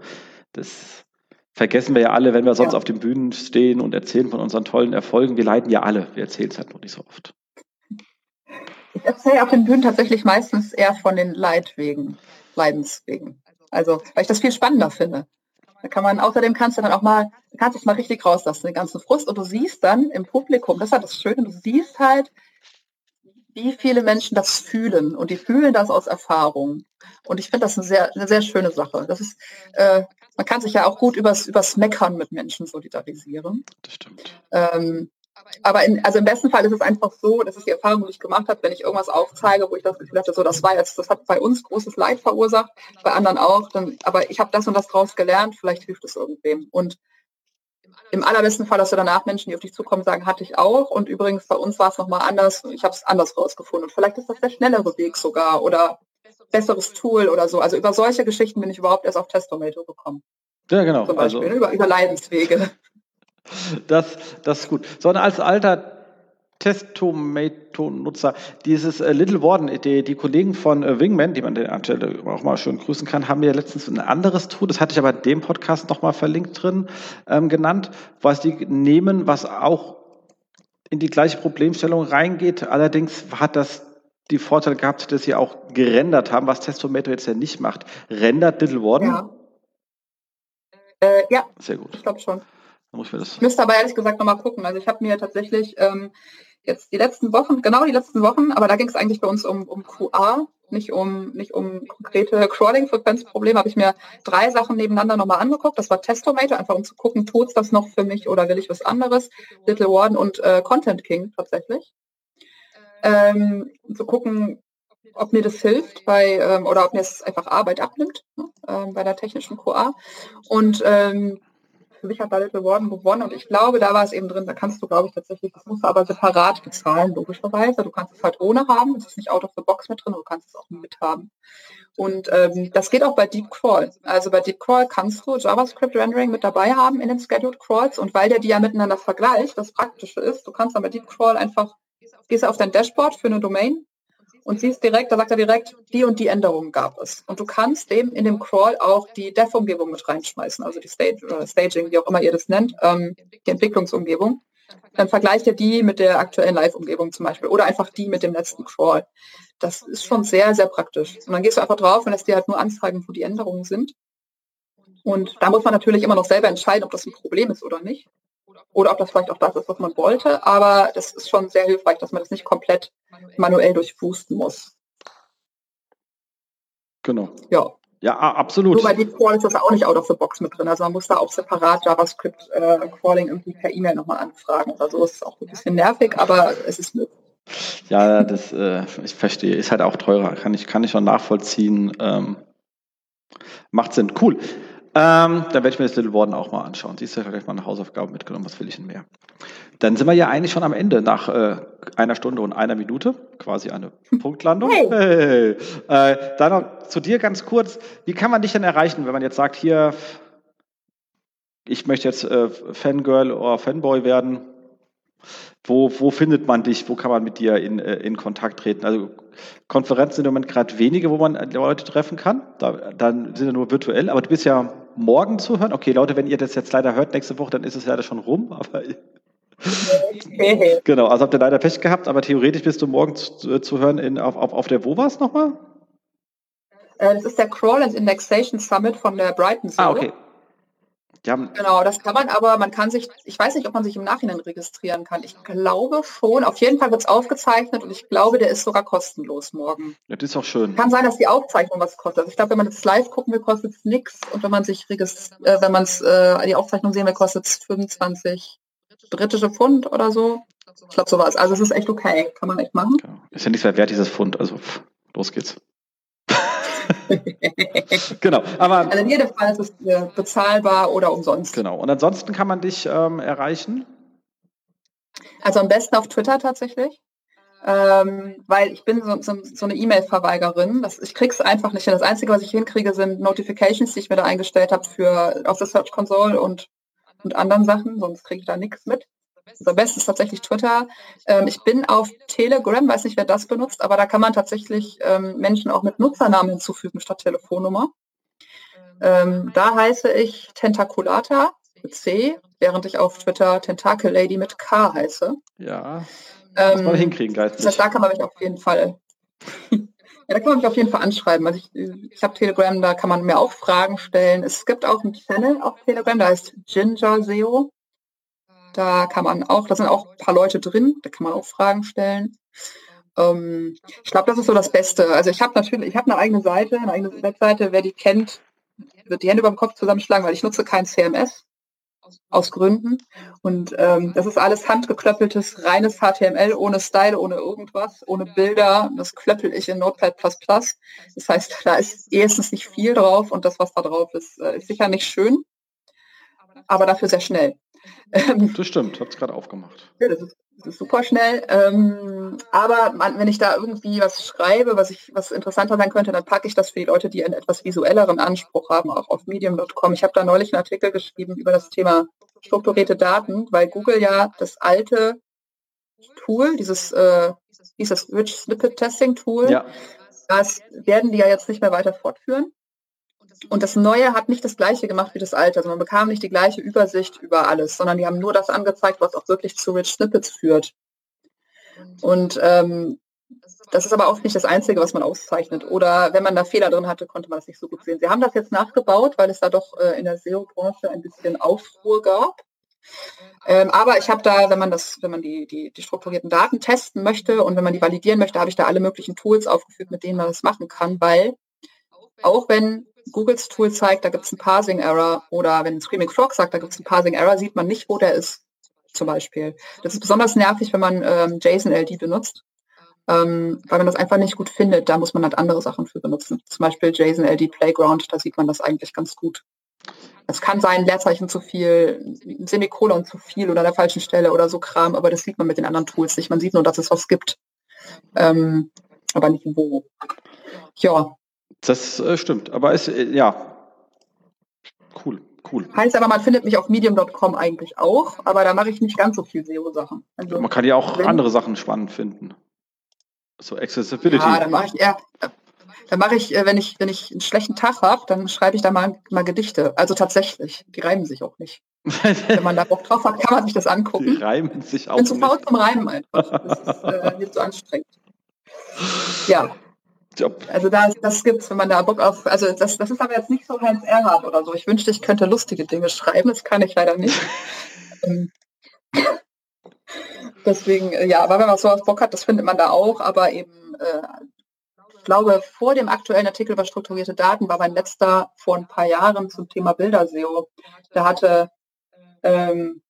das vergessen wir ja alle, wenn wir sonst ja. auf den Bühnen stehen und erzählen von unseren tollen Erfolgen. Wir leiden ja alle. Wir erzählen es halt noch nicht so oft. Ich erzähle auf den Bühnen tatsächlich meistens eher von den Leidwegen, Leidenswegen. Also, weil ich das viel spannender finde. Da kann man, außerdem kannst du dann auch mal, kannst du es mal richtig rauslassen, den ganzen Frust. Und du siehst dann im Publikum, das ist halt das Schöne, du siehst halt, wie viele Menschen das fühlen. Und die fühlen das aus Erfahrung. Und ich finde das eine sehr, eine sehr schöne Sache. Das ist, äh, man kann sich ja auch gut übers, übers Meckern mit Menschen solidarisieren. Das stimmt. Ähm, aber in, also im besten Fall ist es einfach so, das ist die Erfahrung, die ich gemacht habe, wenn ich irgendwas aufzeige, wo ich das Gefühl hatte, so das war jetzt, das hat bei uns großes Leid verursacht, bei anderen auch, dann, aber ich habe das und das draus gelernt, vielleicht hilft es irgendwem. Und im allerbesten Fall hast du danach Menschen, die auf dich zukommen, sagen, hatte ich auch. Und übrigens bei uns war es nochmal anders. Ich habe es anders rausgefunden. Und vielleicht ist das der schnellere Weg sogar oder besseres Tool oder so. Also über solche Geschichten bin ich überhaupt erst auf Testomato gekommen. Ja, genau. Zum Beispiel, also, über, über Leidenswege. Das, das ist gut. Sondern als alter Testomato-Nutzer, dieses äh, Little Warden, die, die Kollegen von äh, Wingman, die man an der Stelle auch mal schön grüßen kann, haben mir letztens ein anderes Tool, das hatte ich aber in dem Podcast nochmal verlinkt drin, ähm, genannt, was die nehmen, was auch in die gleiche Problemstellung reingeht. Allerdings hat das die Vorteile gehabt, dass sie auch gerendert haben, was Testomato jetzt ja nicht macht. Rendert Little Warden? Ja. Äh, ja. Sehr gut. Ich glaube schon. Dann muss ich, mir das ich müsste aber ehrlich gesagt nochmal gucken. Also ich habe mir tatsächlich ähm, jetzt die letzten Wochen, genau die letzten Wochen, aber da ging es eigentlich bei uns um, um QA, nicht um, nicht um konkrete Crawling-Frequenzprobleme, habe ich mir drei Sachen nebeneinander nochmal angeguckt. Das war Testomator, einfach um zu gucken, tut das noch für mich oder will ich was anderes. Little Warden und äh, Content King tatsächlich. Ähm, zu gucken, ob mir das hilft bei, ähm, oder ob mir es einfach Arbeit abnimmt ne, ähm, bei der technischen QA. Und ähm, für da Little Warden gewonnen und ich glaube, da war es eben drin, da kannst du, glaube ich, tatsächlich, das musst du aber separat bezahlen, logischerweise. Du kannst es halt ohne haben, es ist nicht out of the box mit drin, du kannst es auch mit haben. Und ähm, das geht auch bei Deep Crawl. Also bei Deep Crawl kannst du JavaScript Rendering mit dabei haben in den Scheduled Crawls und weil der die ja miteinander vergleicht, das Praktische ist, du kannst dann bei Deep Crawl einfach, gehst auf dein Dashboard für eine Domain und siehst direkt, da sagt er direkt, die und die Änderungen gab es. Und du kannst dem in dem Crawl auch die Dev-Umgebung mit reinschmeißen, also die Stage oder Staging, wie auch immer ihr das nennt, ähm, die Entwicklungsumgebung. Dann vergleicht ihr die mit der aktuellen Live-Umgebung zum Beispiel oder einfach die mit dem letzten Crawl. Das ist schon sehr, sehr praktisch. Und dann gehst du einfach drauf und lässt dir halt nur anzeigen, wo die Änderungen sind. Und da muss man natürlich immer noch selber entscheiden, ob das ein Problem ist oder nicht oder ob das vielleicht auch das ist, was man wollte. Aber das ist schon sehr hilfreich, dass man das nicht komplett manuell durchfusten muss. Genau. Ja. Ja, absolut. Nur bei Deep Crawl ist das auch nicht out of the box mit drin. Also man muss da auch separat JavaScript äh, irgendwie per E-Mail nochmal anfragen. Also es ist auch ein bisschen nervig, aber es ist möglich. Ja, das äh, ich verstehe. Ist halt auch teurer. Kann ich, kann ich schon nachvollziehen. Ähm, macht Sinn. Cool. Ähm, dann werde ich mir das Little Warden auch mal anschauen. Siehst du, ich habe gleich mal eine Hausaufgabe mitgenommen. Was will ich denn mehr? Dann sind wir ja eigentlich schon am Ende nach äh, einer Stunde und einer Minute. Quasi eine (laughs) Punktlandung. Hey. hey. Äh, dann noch zu dir ganz kurz. Wie kann man dich denn erreichen, wenn man jetzt sagt, hier, ich möchte jetzt äh, Fangirl oder Fanboy werden? Wo, wo findet man dich? Wo kann man mit dir in, äh, in Kontakt treten? Also Konferenzen sind im Moment gerade wenige, wo man Leute treffen kann. Da, dann sind ja nur virtuell, aber du bist ja morgen zu hören. Okay, Leute, wenn ihr das jetzt leider hört nächste Woche, dann ist es leider schon rum. (laughs) Aber genau, also habt ihr leider Pech gehabt, aber theoretisch bist du morgen zu, zu hören in, auf, auf, auf der, wo war es nochmal? Äh, das ist der Crawl and Indexation Summit von der Brighton School. Ah, okay. Genau, das kann man aber, man kann sich, ich weiß nicht, ob man sich im Nachhinein registrieren kann. Ich glaube schon. Auf jeden Fall wird es aufgezeichnet und ich glaube, der ist sogar kostenlos morgen. Ja, das ist auch schön. Kann sein, dass die Aufzeichnung was kostet. Also ich glaube, wenn man das live gucken will, kostet es nichts. Und wenn man sich registriert, äh, wenn man es äh, die Aufzeichnung sehen will, kostet es 25 britische Pfund oder so. Ich glaube sowas. Also es ist echt okay. Kann man echt machen. Genau. Ist ja nichts mehr wert, dieses Pfund. Also los geht's. (laughs) genau, aber. Also in jedem Fall ist es äh, bezahlbar oder umsonst. Genau. Und ansonsten kann man dich ähm, erreichen? Also am besten auf Twitter tatsächlich. Ähm, weil ich bin so, so, so eine E-Mail-Verweigerin. Ich kriege es einfach nicht hin. Das Einzige, was ich hinkriege, sind Notifications, die ich mir da eingestellt habe für auf der Search Console und, und anderen Sachen, sonst kriege ich da nichts mit. Am besten ist tatsächlich Twitter. Ähm, ich bin auf Telegram, weiß nicht, wer das benutzt, aber da kann man tatsächlich ähm, Menschen auch mit Nutzernamen hinzufügen statt Telefonnummer. Ähm, da heiße ich Tentaculata mit C, während ich auf Twitter Tentacle Lady mit K heiße. Ja. Ähm, muss man hinkriegen, geistig. Das heißt, da kann man mich auf jeden Fall. (laughs) ja, da kann man mich auf jeden Fall anschreiben. Also ich, ich habe Telegram, da kann man mir auch Fragen stellen. Es gibt auch einen Channel auf Telegram, da heißt Ginger SEO. Da kann man auch, da sind auch ein paar Leute drin, da kann man auch Fragen stellen. Ähm, ich glaube, das ist so das Beste. Also ich habe natürlich, ich habe eine eigene Seite, eine eigene Webseite, wer die kennt, wird die Hände über dem Kopf zusammenschlagen, weil ich nutze kein CMS aus Gründen. Und ähm, das ist alles handgeklöppeltes, reines HTML, ohne Style, ohne irgendwas, ohne Bilder. Das klöppel ich in Notepad++. Das heißt, da ist erstens nicht viel drauf und das, was da drauf ist, äh, ist sicher nicht schön, aber dafür sehr schnell. Ähm, (laughs) das stimmt, habe es gerade aufgemacht. Ja, das ist, das ist super schnell. Ähm, aber man, wenn ich da irgendwie was schreibe, was ich was interessanter sein könnte, dann packe ich das für die Leute, die einen etwas visuelleren Anspruch haben, auch auf medium.com. Ich habe da neulich einen Artikel geschrieben über das Thema strukturierte Daten, weil Google ja das alte Tool, dieses, äh, dieses Rich Snippet Testing Tool, ja. das werden die ja jetzt nicht mehr weiter fortführen. Und das Neue hat nicht das Gleiche gemacht wie das Alte. Also man bekam nicht die gleiche Übersicht über alles, sondern die haben nur das angezeigt, was auch wirklich zu Rich Snippets führt. Und ähm, das ist aber auch nicht das Einzige, was man auszeichnet. Oder wenn man da Fehler drin hatte, konnte man das nicht so gut sehen. Sie haben das jetzt nachgebaut, weil es da doch äh, in der SEO-Branche ein bisschen Aufruhr gab. Ähm, aber ich habe da, wenn man das, wenn man die, die, die strukturierten Daten testen möchte und wenn man die validieren möchte, habe ich da alle möglichen Tools aufgeführt, mit denen man das machen kann, weil auch wenn Googles Tool zeigt, da gibt es einen Parsing-Error oder wenn Screaming Frog sagt, da gibt es einen Parsing-Error, sieht man nicht, wo der ist, zum Beispiel. Das ist besonders nervig, wenn man ähm, JSON-LD benutzt, ähm, weil man das einfach nicht gut findet. Da muss man halt andere Sachen für benutzen. Zum Beispiel JSON-LD Playground, da sieht man das eigentlich ganz gut. Es kann sein, Leerzeichen zu viel, Semikolon zu viel oder an der falschen Stelle oder so Kram, aber das sieht man mit den anderen Tools nicht. Man sieht nur, dass es was gibt, ähm, aber nicht wo. Ja. Das äh, stimmt, aber ist, äh, ja, cool, cool. Heißt aber, man findet mich auf medium.com eigentlich auch, aber da mache ich nicht ganz so viel SEO-Sachen. Also, man kann ja auch andere Sachen spannend finden. So Accessibility. Ja, dann mache ich eher, dann mache ich, äh, wenn ich, wenn ich einen schlechten Tag habe, dann schreibe ich da mal, mal Gedichte. Also tatsächlich, die reimen sich auch nicht. wenn man da Bock drauf hat, kann man sich das angucken. Die reimen sich auch Ich bin zu faul zum Reimen einfach. Das ist äh, mir zu anstrengend. Ja. Job. Also da, das gibt's, wenn man da Bock auf, also das, das ist aber jetzt nicht so Heinz Erhard oder so. Ich wünschte, ich könnte lustige Dinge schreiben, das kann ich leider nicht. (laughs) Ähm, (laughs) deswegen, äh, ja, aber wenn man sowas Bock hat, das findet man da auch, aber eben äh, ich glaube, vor dem aktuellen Artikel über strukturierte Daten war mein letzter vor ein paar Jahren zum Thema Bilderseo. Da hatte ähm,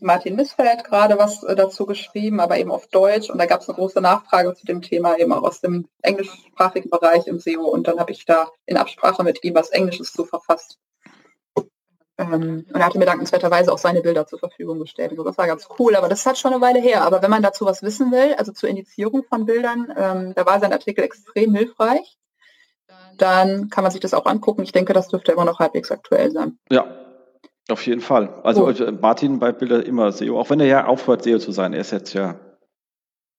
Martin Missfeld gerade was äh, dazu geschrieben, aber eben auf Deutsch. Und da gab es eine große Nachfrage zu dem Thema eben auch aus dem englischsprachigen Bereich im SEO. Und dann habe ich da in Absprache mit ihm was Englisches zu verfasst. Ähm, und er hatte mir dankenswerterweise auch seine Bilder zur Verfügung gestellt. Also das war ganz cool, aber das halt schon eine Weile her. Aber wenn man dazu was wissen will, also zur Indizierung von Bildern, ähm, da war sein Artikel extrem hilfreich. Dann kann man sich das auch angucken. Ich denke, das dürfte immer noch halbwegs aktuell sein. Ja, auf jeden Fall. Also cool. Martin bei Bilder immer SEO, auch wenn er ja aufhört, SEO zu sein. Er ist jetzt ja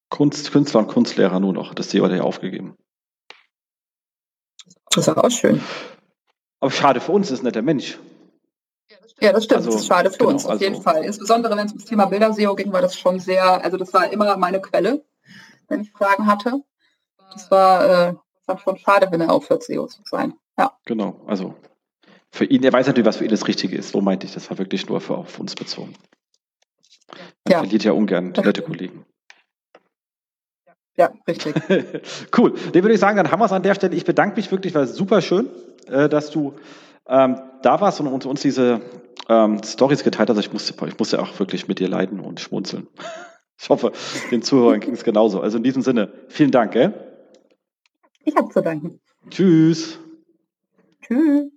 Kunst, Künstler und Kunstlehrer nur noch. Das SEO hat er ja aufgegeben. Das ist auch schön. Aber schade für uns, ist nicht der Mensch. Ja, das stimmt. Also, das ist schade für genau, uns, auf also, jeden Fall. Insbesondere wenn es ums Thema Bilder-SEO ging, war das schon sehr, also das war immer meine Quelle, wenn ich Fragen hatte. Das war, äh, war schon schade, wenn er aufhört, SEO zu sein. Ja. Genau, also für ihn, er weiß natürlich, was für ihn das Richtige ist. So meinte ich, das war wirklich nur für auf uns bezogen. Er ja. verliert ja ungern nette Kollegen. Ja, richtig. (laughs) cool. Den würde ich sagen, dann haben wir es an der Stelle. Ich bedanke mich wirklich, war super schön, äh, dass du ähm, da warst und uns diese ähm, Stories geteilt hast. Ich musste, ich musste auch wirklich mit dir leiden und schmunzeln. (laughs) Ich hoffe, den Zuhörern ging es genauso. Also in diesem Sinne, vielen Dank. Gell? Ich habe zu danken. Tschüss. Tschüss.